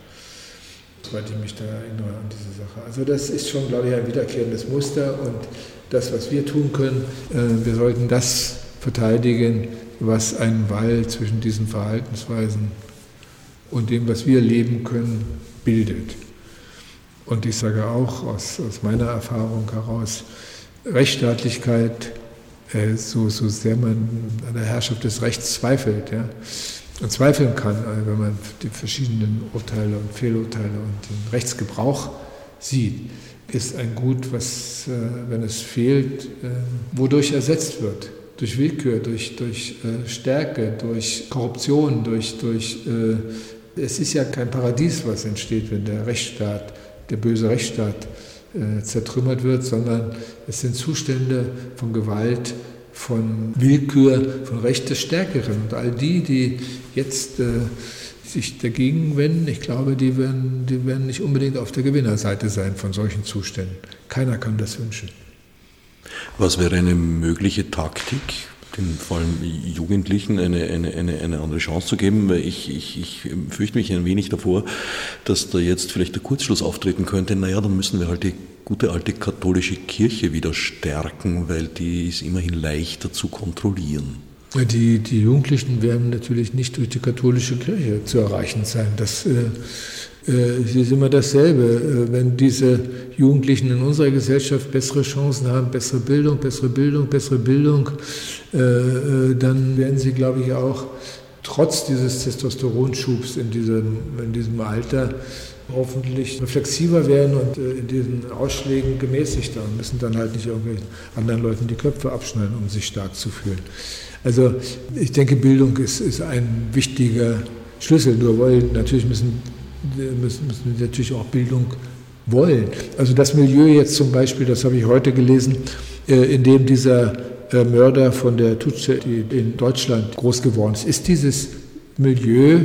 soweit ich mich da erinnere an diese Sache. Also das ist schon, glaube ich, ein wiederkehrendes Muster und das, was wir tun können, äh, wir sollten das verteidigen, was einen Wall zwischen diesen Verhaltensweisen und dem, was wir leben können, bildet. Und ich sage auch aus, aus meiner Erfahrung heraus, Rechtsstaatlichkeit, äh, so, so sehr man an der Herrschaft des Rechts zweifelt, ja, und zweifeln kann, also wenn man die verschiedenen Urteile und Fehlurteile und den Rechtsgebrauch sieht, ist ein Gut, was, äh, wenn es fehlt, äh, wodurch ersetzt wird. Durch Willkür, durch, durch äh, Stärke, durch Korruption, durch, durch es ist ja kein Paradies, was entsteht, wenn der Rechtsstaat, der böse Rechtsstaat zertrümmert wird, sondern es sind Zustände von Gewalt, von Willkür, von Recht des Stärkeren. Und all die, die jetzt sich dagegen wenden, ich glaube, die werden, die werden nicht unbedingt auf der Gewinnerseite sein von solchen Zuständen. Keiner kann das wünschen. Was wäre eine mögliche Taktik, den vor allem Jugendlichen eine, eine, eine, eine andere Chance zu geben? Weil ich, ich, ich fürchte mich ein wenig davor, dass da jetzt vielleicht der Kurzschluss auftreten könnte. Naja, dann müssen wir halt die gute alte katholische Kirche wieder stärken, weil die ist immerhin leichter zu kontrollieren. Die, die Jugendlichen werden natürlich nicht durch die katholische Kirche zu erreichen sein. Das äh, äh, ist immer dasselbe. Äh, wenn diese Jugendlichen in unserer Gesellschaft bessere Chancen haben, bessere Bildung, bessere Bildung, bessere Bildung, äh, dann werden sie, glaube ich, auch trotz dieses Testosteronschubs in diesem, in diesem Alter hoffentlich reflexiver werden und in diesen Ausschlägen gemäßigter und müssen dann halt nicht irgendwelchen anderen Leuten die Köpfe abschneiden, um sich stark zu fühlen. Also ich denke, Bildung ist, ist ein wichtiger Schlüssel. Nur wollen, natürlich müssen, müssen, müssen natürlich auch Bildung wollen. Also das Milieu jetzt zum Beispiel, das habe ich heute gelesen, äh, in dem dieser äh, Mörder von der Tutsche in Deutschland groß geworden ist, ist dieses Milieu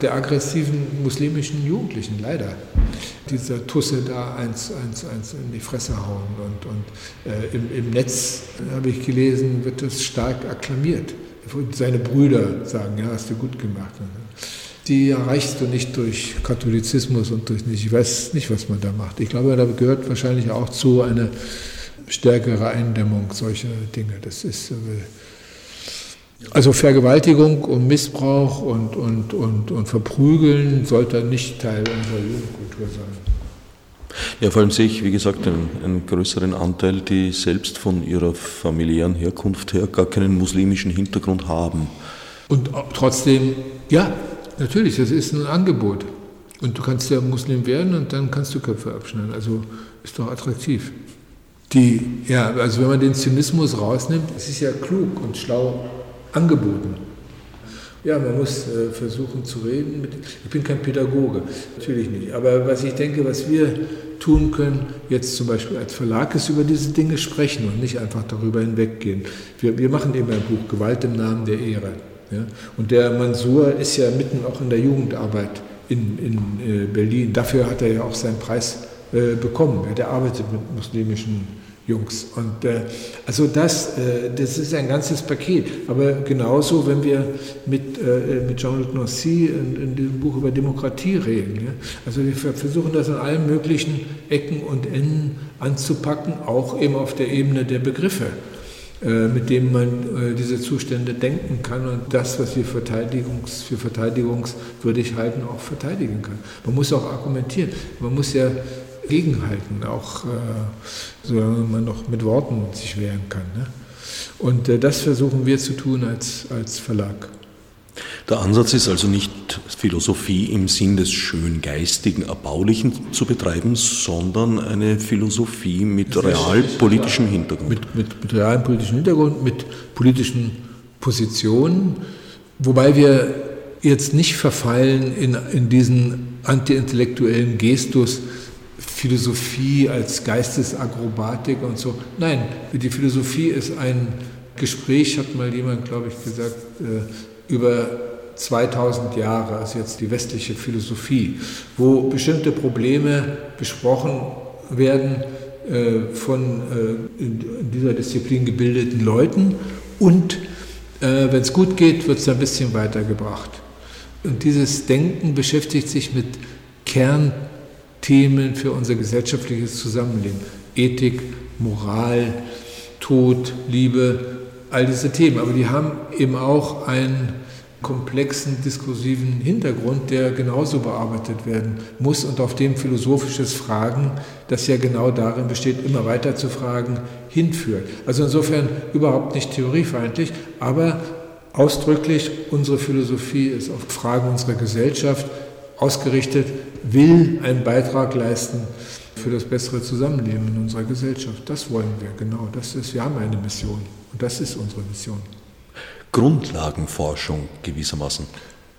der aggressiven muslimischen Jugendlichen, leider. Dieser Tusse da eins, eins, eins in die Fresse hauen. Und, und äh, im, im Netz, habe ich gelesen, wird das stark akklamiert. Seine Brüder sagen, ja, hast du gut gemacht. Die erreichst du nicht durch Katholizismus und durch nicht, ich weiß nicht, was man da macht. Ich glaube, da gehört wahrscheinlich auch zu eine stärkere Eindämmung solcher Dinge. Das ist äh, also Vergewaltigung und Missbrauch und, und, und, und Verprügeln sollte nicht Teil unserer Jugendkultur sein. Ja, vor allem sehe ich, wie gesagt, einen, einen, größeren Anteil, die selbst von ihrer familiären Herkunft her gar keinen muslimischen Hintergrund haben. Und trotzdem, ja, natürlich, das ist ein Angebot. Und du kannst ja Muslim werden und dann kannst du Köpfe abschneiden. Also ist doch attraktiv. Die, ja, also wenn man den Zynismus rausnimmt, es ist ja klug und schlau, angeboten. Ja, man muss äh, versuchen zu reden. Ich bin kein Pädagoge, natürlich nicht. Aber was ich denke, was wir tun können, jetzt zum Beispiel als Verlag, ist über diese Dinge sprechen und nicht einfach darüber hinweggehen. Wir, wir machen eben ein Buch Gewalt im Namen der Ehre. Ja? Und der Mansur ist ja mitten auch in der Jugendarbeit in, in äh, Berlin. Dafür hat er ja auch seinen Preis äh, bekommen. Ja, der arbeitet mit muslimischen Jungs. Und äh, also das, äh, das ist ein ganzes Paket. Aber genauso, wenn wir mit, äh, mit Jean-Luc Nancy in, in, diesem Buch über Demokratie reden. Ja? Also wir versuchen das an allen möglichen Ecken und Enden anzupacken, auch eben auf der Ebene der Begriffe mit denen man äh, diese Zustände denken kann und das, was wir Verteidigungs, für verteidigungswürdig halten, auch verteidigen kann. Man muss auch argumentieren. Man muss ja gegenhalten, auch äh, solange man noch mit Worten sich wehren kann. Ne? Und äh, das versuchen wir zu tun als, als Verlag. Der Ansatz ist also nicht Philosophie im Sinn des schön geistigen, erbaulichen zu betreiben, sondern eine Philosophie mit realpolitischem Hintergrund. Mit, mit, mit realpolitischem Hintergrund, mit politischen Positionen, wobei wir jetzt nicht verfallen in, in diesen antiintellektuellen Gestus, Philosophie als Geistesakrobatik und so. Nein, die Philosophie ist ein Gespräch, hat mal jemand, glaube ich, gesagt, äh, über 2000 Jahre, also jetzt die westliche Philosophie, wo bestimmte Probleme besprochen werden äh, von äh, in dieser Disziplin gebildeten Leuten und wenn es gut geht, wird es ein bisschen weitergebracht. Und dieses Denken beschäftigt sich mit Kern Themen für unser gesellschaftliches Zusammenleben. Ethik, Moral, Tod, Liebe, all diese Themen. Aber die haben eben auch einen komplexen diskursiven Hintergrund, der genauso bearbeitet werden muss und auf dem philosophisches Fragen, das ja genau darin besteht, immer weiter zu fragen, hinführt. Also insofern überhaupt nicht theoriefeindlich, aber ausdrücklich unsere Philosophie ist auf Fragen unserer Gesellschaft ausgerichtet, will einen Beitrag leisten für das bessere Zusammenleben in unserer Gesellschaft. Das wollen wir, genau. Das ist, wir haben eine Mission und das ist unsere Mission. Grundlagenforschung gewissermaßen.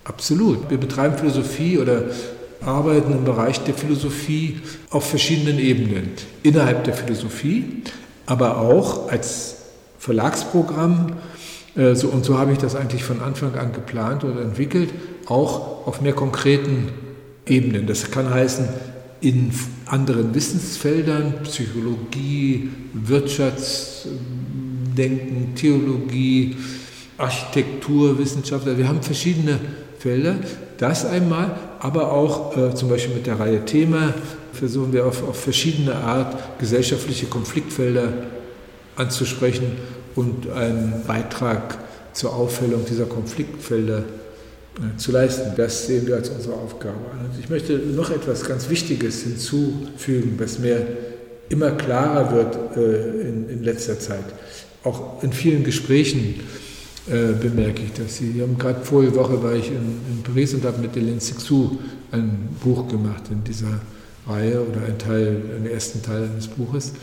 Absolut. Wir betreiben Philosophie oder arbeiten im Bereich der Philosophie auf verschiedenen Ebenen. Innerhalb der Philosophie, aber auch als Verlagsprogramm, äh, so, und so habe ich das eigentlich von Anfang an geplant oder entwickelt, auch auf mehr konkreten Ebenen. Das kann heißen, in anderen Wissensfeldern, Psychologie, Wirtschaftsdenken, Theologie, Architekturwissenschaftler, wir haben verschiedene Felder. Das einmal, aber auch äh, zum Beispiel mit der Reihe Thema versuchen wir auf, auf verschiedene Art gesellschaftliche Konfliktfelder anzusprechen und einen Beitrag zur Aufhellung dieser Konfliktfelder äh, zu leisten. Das sehen wir als unsere Aufgabe an. Und ich möchte noch etwas ganz Wichtiges hinzufügen, was mir immer klarer wird äh, in, in letzter Zeit. Auch in vielen Gesprächen äh, bemerke ich das. Sie haben gerade vorige Woche war ich in, in Paris und habe mit Hélène Sixou ein Buch gemacht in dieser Reihe oder ein Teil, einen ersten Teil eines Buches.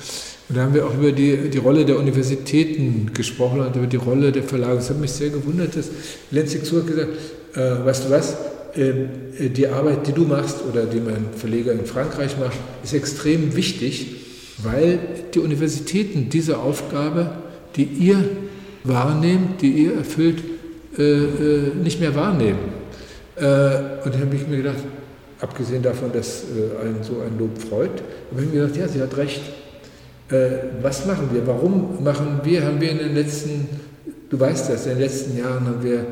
Und da haben wir auch über die, die Rolle der Universitäten gesprochen und über die Rolle der Verlage. Es hat mich sehr gewundert, dass Hélène Sixou hat gesagt, äh, weißt du was, ähm, äh, die Arbeit, die du machst oder die mein Verleger in Frankreich macht, ist extrem wichtig, weil die Universitäten diese Aufgabe, die ihr wahrnehmt, die ihr erfüllt, äh, äh, nicht mehr wahrnehmen. Äh, und dann habe ich mir gedacht, abgesehen davon, dass äh, einen so ein Lob freut, habe ich mir gedacht, ja, sie hat recht. Äh, was machen wir? Warum machen wir? Haben wir in den letzten, du weißt das, in den letzten Jahren haben wir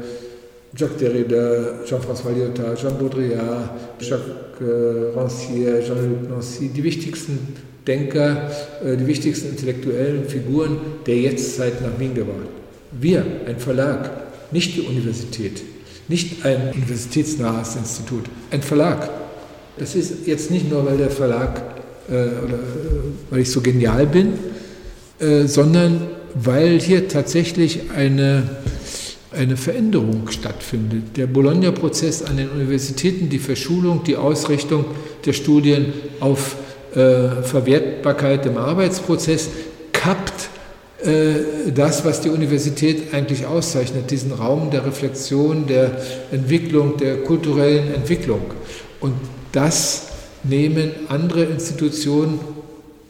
Jacques Derrida, Jean-François Lyotard, Jean Baudrillard, Jacques äh, Rancière, Jean-Luc Nancy, die wichtigsten Denker, die wichtigsten intellektuellen Figuren der Jetztzeit nach Wien gebracht. Wir, ein Verlag, nicht die Universität, nicht ein universitätsnahes Institut, ein Verlag. Das ist jetzt nicht nur, weil der Verlag äh, oder äh, weil ich so genial bin, äh, sondern weil hier tatsächlich eine, eine Veränderung stattfindet. Der Bologna-Prozess an den Universitäten, die Verschulung, die Ausrichtung der Studien auf äh, Verwertbarkeit im Arbeitsprozess kappt das, was die Universität eigentlich auszeichnet, diesen Raum der Reflexion, der Entwicklung, der kulturellen Entwicklung. Und das nehmen andere Institutionen,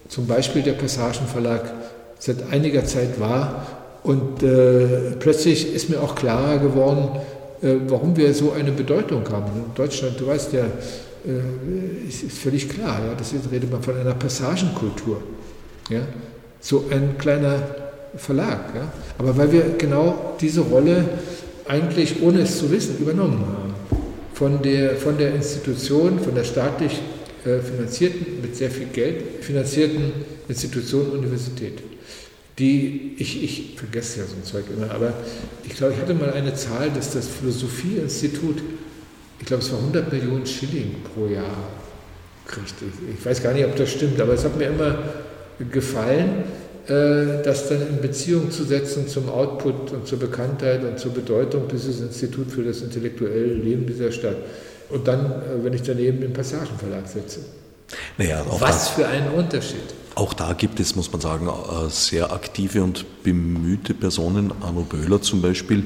zum Beispiel der Passagenverlag, seit einiger Zeit wahr. Und äh, plötzlich ist mir auch klarer geworden, äh, warum wir so eine Bedeutung haben. In Deutschland, du weißt ja, äh, ist, ist, völlig klar, ja, das redet man von einer Passagenkultur. Ja? So ein kleiner Verlag. Ja? Aber weil wir genau diese Rolle eigentlich, ohne es zu wissen, übernommen haben. Von der, von der Institution, von der staatlich äh, finanzierten, mit sehr viel Geld finanzierten Institution Universität. Die, ich, ich vergesse ja so ein Zeug immer, aber ich glaube, ich hatte mal eine Zahl, dass das Philosophieinstitut, ich glaube, es war 100 Millionen Schilling pro Jahr kriegt. Ich, ich weiß gar nicht, ob das stimmt, aber es hat mir immer gefallen, das dann in Beziehung zu setzen zum Output und zur Bekanntheit und zur Bedeutung dieses Instituts für das intellektuelle Leben dieser Stadt. Und dann, äh, wenn ich daneben den Passagenverlag setze. Naja, Was für ein Unterschied. Auch da gibt es, muss man sagen, äh, sehr aktive und bemühte Personen, Arno Böhler zum Beispiel.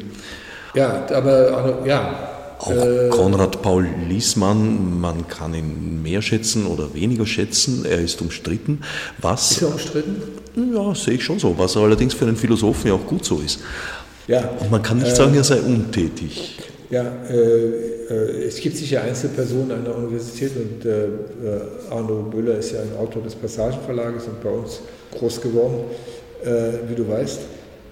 Ja, aber Arno, ja, auch äh, Konrad Paul Liesmann, man kann ihn mehr schätzen oder weniger schätzen. Er ist umstritten. Was, ist er umstritten? Ja, sehe ich schon so. Was allerdings für einen Philosophen ja auch gut so ist. Ja, Und man kann nicht äh, sagen, er sei untätig. Ja, äh, äh, es gibt sicher Einzelpersonen an der Universität und äh, äh, Arno Müller ist ja ein Autor des Passagenverlages und bei uns groß geworden, wie du weißt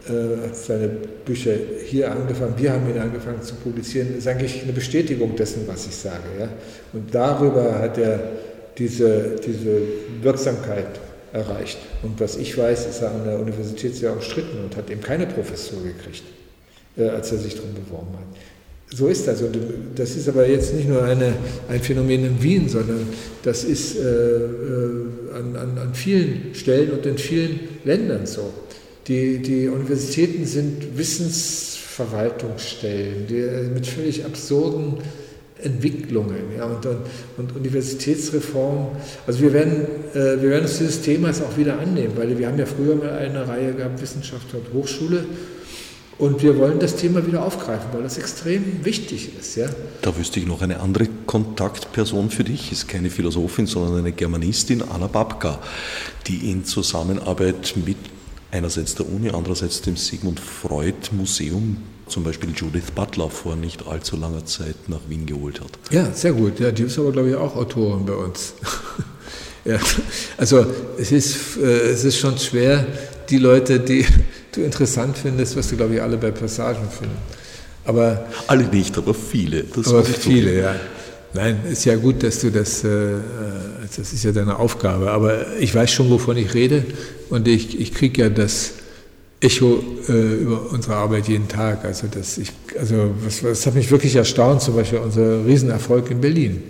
äh, seine Bücher hier angefangen, wir haben ihn angefangen zu publizieren, ist eigentlich eine Bestätigung dessen, was ich sage. Ja? Und darüber hat er diese, diese Wirksamkeit erreicht. Und was ich weiß, ist er an der Universität sehr umstritten und hat eben keine Professur gekriegt, äh, als er sich darum beworben hat. So ist das. Und das ist aber jetzt nicht nur eine, ein Phänomen in Wien, sondern das ist äh, äh, an, an, an vielen Stellen und in vielen Ländern so. Die, die Universitäten sind Wissensverwaltungsstellen, die äh, mit völlig absurden Entwicklungen ja, und, und, Universitätsreform. Also wir werden, äh, wir werden uns dieses Themas auch wieder annehmen, weil wir haben ja früher mal eine Reihe gehabt, Wissenschaft und Hochschule. Und wir wollen das Thema wieder aufgreifen, weil das extrem wichtig ist. Ja? Da wüsste ich noch eine andere Kontaktperson für dich, ist keine Philosophin, sondern eine Germanistin, Anna Babka, die in Zusammenarbeit mit einerseits der Uni, andererseits dem Sigmund Freud Museum zum Beispiel Judith Butler vor nicht allzu langer Zeit nach Wien geholt hat. Ja, sehr gut. Ja, die ist aber, glaube ich, auch Autorin bei uns. ja, also es ist, äh, es ist schon schwer, die Leute, die du interessant findest, was du, glaube ich, alle bei Passagen finden. Aber, alle nicht, aber viele. Das aber viele, so. ja. Nein, ist ja gut, dass du das, äh, äh, das ist ja deine Aufgabe. Aber ich weiß schon, wovon ich rede und ich, ich kriege ja das Echo äh, über unsere Arbeit jeden Tag. Also, das, ich, also was, was hat mich wirklich erstaunt, zum Beispiel unser Riesenerfolg in Berlin.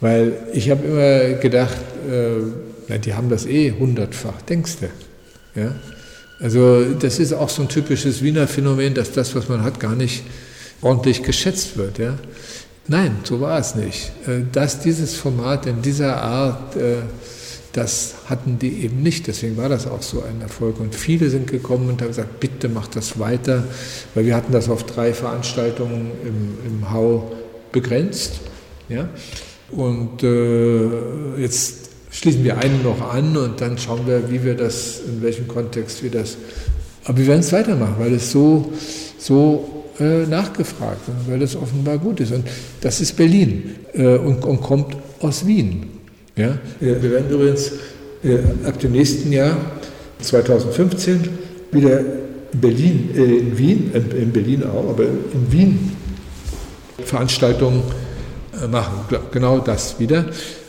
Weil ich habe immer gedacht, äh, na, die haben das eh hundertfach, denkst du. Ja? Also das ist auch so ein typisches Wiener Phänomen, dass das, was man hat, gar nicht ordentlich geschätzt wird. Ja? Nein, so war es nicht. Äh, dass dieses Format in dieser Art äh, das hatten die eben nicht. Deswegen war das auch so ein Erfolg. Und viele sind gekommen und haben gesagt, bitte macht das weiter, weil wir hatten das auf drei Veranstaltungen im, im Hau begrenzt. Ja? Und äh, jetzt schließen wir eine noch an und dann schauen wir, wie wir das, in welchem Kontext wir das. Aber wir werden es weitermachen, weil es so, so äh, nachgefragt wird, weil es offenbar gut ist. Und das ist Berlin äh, und, und kommt aus Wien. Ja? Wir werden übrigens äh, ab dem nächsten Jahr, 2015, wieder in Berlin, äh, in Wien, in Berlin auch, aber in Wien Veranstaltungen äh, machen. Genau das wieder.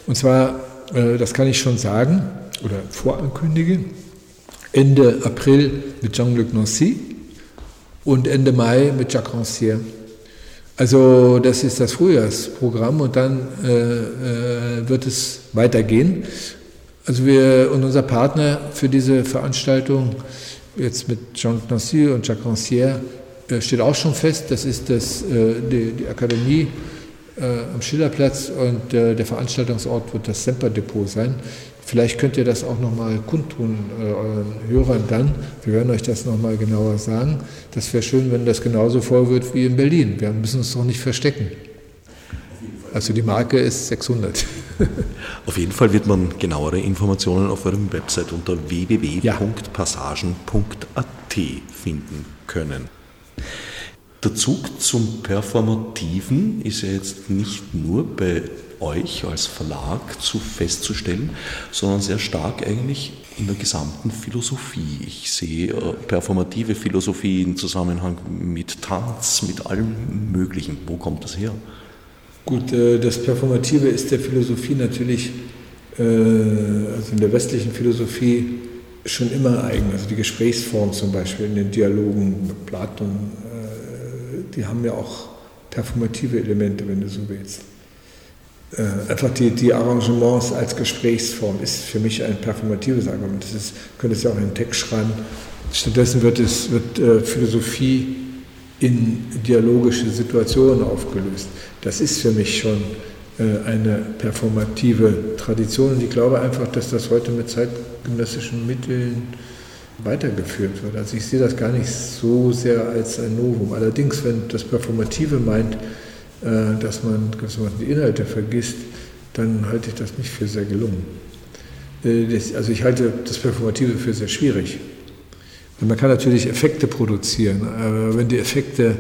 Und zwar, das kann ich schon sagen oder vorankündigen, Ende April mit Jean-Luc Nancy und Ende Mai mit Jacques Rancière. Also das ist das Frühjahrsprogramm und dann äh, äh, wird es weitergehen. Also wir und unser Partner für diese Veranstaltung jetzt mit Jean Nancy und Jacques Rancière äh, steht auch schon fest. Das ist das, äh, die, die, Akademie äh, am Schillerplatz und äh, der Veranstaltungsort wird das Semper-Depot sein. Vielleicht könnt ihr das auch nochmal kundtun, äh, euren Hörern dann. Wir werden euch das nochmal genauer sagen. Das wäre schön, wenn das genauso voll wird wie in Berlin. Wir müssen uns doch nicht verstecken. Also die Marke ist 600. Auf jeden Fall wird man genauere Informationen auf eurem Website unter www.passagen.at finden können. Der Zug zum Performativen ist ja jetzt nicht nur bei euch als Verlag zu festzustellen, sondern sehr stark eigentlich in der gesamten Philosophie. Ich sehe äh, performative Philosophie im Zusammenhang mit Tanz, mit allem Möglichen. Wo kommt das her? Gut, äh, das Performative ist der Philosophie natürlich, äh, also in der westlichen Philosophie, schon immer eigen. Also die Gesprächsform zum Beispiel in den Dialogen mit Platon, die haben ja auch performative Elemente, wenn du so willst. Äh, einfach die, die Arrangements als Gesprächsform ist für mich ein performatives Argument. Das ist, könnte es ja auch in einen Text schreiben. Stattdessen wird, es, wird äh, Philosophie in dialogische Situationen aufgelöst. Das ist für mich schon äh, eine performative Tradition und ich glaube einfach, dass das heute mit zeitgenössischen Mitteln weitergeführt wird. Also ich sehe das gar nicht so sehr als ein Novum. Allerdings, wenn das Performative meint, dass man die Inhalte vergisst, dann halte ich das nicht für sehr gelungen. Äh, also ich halte das Performative für sehr schwierig. man kann natürlich Effekte produzieren, aber wenn die Effekte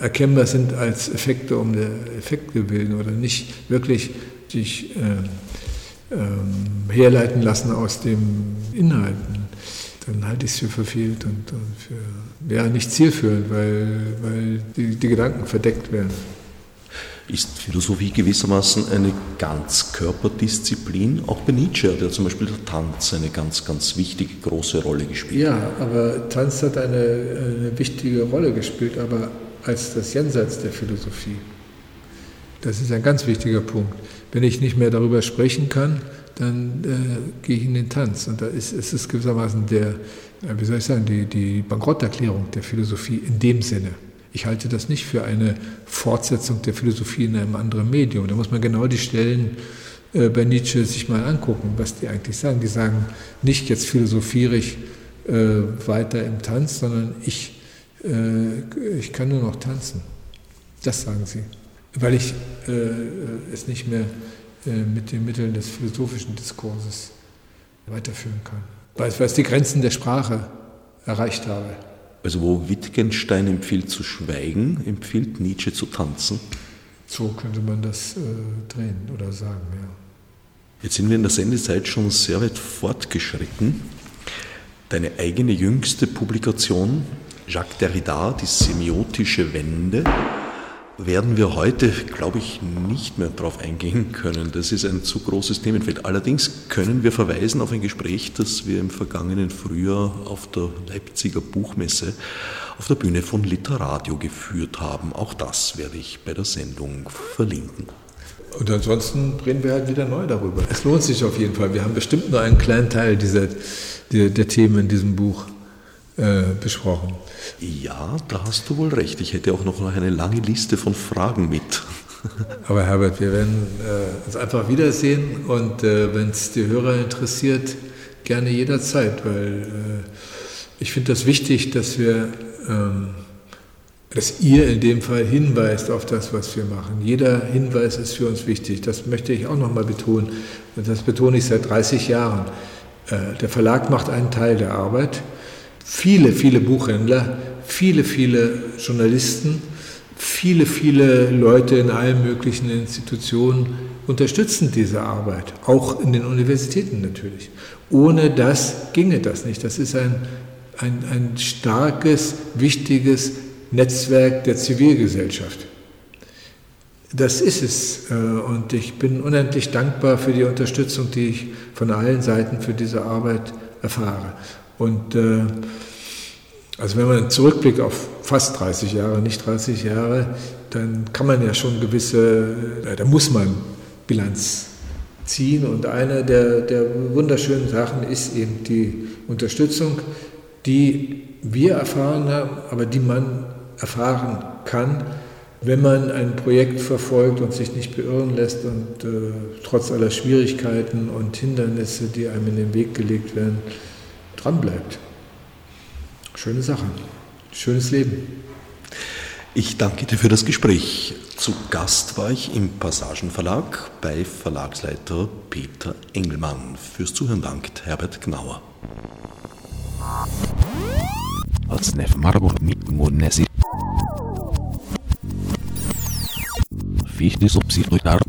erkennbar sind als Effekte um der Effekte willen oder nicht wirklich sich äh, äh, herleiten lassen aus den Inhalten, dann halte ich es für verfehlt und, und für ja, nicht zielführend, weil, weil die, die Gedanken verdeckt werden. Ist Philosophie gewissermaßen eine Ganzkörperdisziplin? Auch bei Nietzsche hat ja zum Beispiel der Tanz eine ganz, ganz wichtige, große Rolle gespielt. Ja, aber Tanz hat eine, eine wichtige Rolle gespielt, aber als das Jenseits der Philosophie. Das ist ein ganz wichtiger Punkt. Wenn ich nicht mehr darüber sprechen kann, dann äh, gehe ich in den Tanz. Und da ist, ist es gewissermaßen der, wie soll ich sagen, die, die Bankrotterklärung der Philosophie in dem Sinne. Ich halte das nicht für eine Fortsetzung der Philosophie in einem anderen Medium. Da muss man genau die Stellen äh, bei Nietzsche sich mal angucken, was die eigentlich sagen. Die sagen nicht, jetzt philosophiere ich äh, weiter im Tanz, sondern ich, äh, ich kann nur noch tanzen. Das sagen sie. Weil ich äh, es nicht mehr äh, mit den Mitteln des philosophischen Diskurses weiterführen kann. Weil, es die Grenzen der Sprache erreicht habe. Also wo Wittgenstein empfiehlt zu schweigen, empfiehlt Nietzsche zu tanzen. So könnte man das äh, drehen oder sagen, ja. Jetzt sind wir in der Sendezeit schon sehr weit fortgeschritten. Deine eigene jüngste Publikation, Jacques Derrida, die semiotische Wende, werden wir heute, glaube ich, nicht mehr darauf eingehen können. Das ist ein zu großes Themenfeld. Allerdings können wir verweisen auf ein Gespräch, das wir im vergangenen Frühjahr auf der Leipziger Buchmesse auf der Bühne von Literadio geführt haben. Auch das werde ich bei der Sendung verlinken. Und ansonsten reden wir halt wieder neu darüber. Es lohnt sich auf jeden Fall. Wir haben bestimmt nur einen kleinen Teil dieser, der, der Themen in diesem Buch äh, besprochen. Ja, da hast du wohl recht. Ich hätte auch noch eine lange Liste von Fragen mit. Aber Herbert, wir werden äh, uns einfach wiedersehen und äh, wenn es die Hörer interessiert, gerne jederzeit, weil äh, ich finde das wichtig, dass wir, ähm, dass ihr in dem Fall hinweist auf das, was wir machen. Jeder Hinweis ist für uns wichtig. Das möchte ich auch nochmal betonen. Und das betone ich seit 30 Jahren. Äh, der Verlag macht einen Teil der Arbeit viele, viele Buchhändler, viele, viele Journalisten, viele, viele Leute in allen möglichen Institutionen unterstützen diese Arbeit, auch in den Universitäten natürlich. Ohne das ginge das nicht. Das ist ein, ein, ein starkes, wichtiges Netzwerk der Zivilgesellschaft. Das ist es. Äh, und ich bin unendlich dankbar für die Unterstützung, die ich von allen Seiten für diese Arbeit erfahre. Und äh, also wenn man zurückblickt auf fast 30 Jahre, nicht 30 Jahre, dann kann man ja schon gewisse, äh, da muss man Bilanz ziehen. Und eine der, der wunderschönen Sachen ist eben die Unterstützung, die wir erfahren haben, aber die man erfahren kann, wenn man ein Projekt verfolgt und sich nicht beirren lässt und äh, trotz aller Schwierigkeiten und Hindernisse, die einem in den Weg gelegt werden, dranbleibt. Schöne Sache, schönes Leben. Ich danke dir für das Gespräch. Zu Gast war ich im Passagenverlag bei Verlagsleiter Peter Engelmann. Fürs Zuhören dankt Herbert Gnauer. Als Nef Marburg mit Monesi. Fichte subsidiar.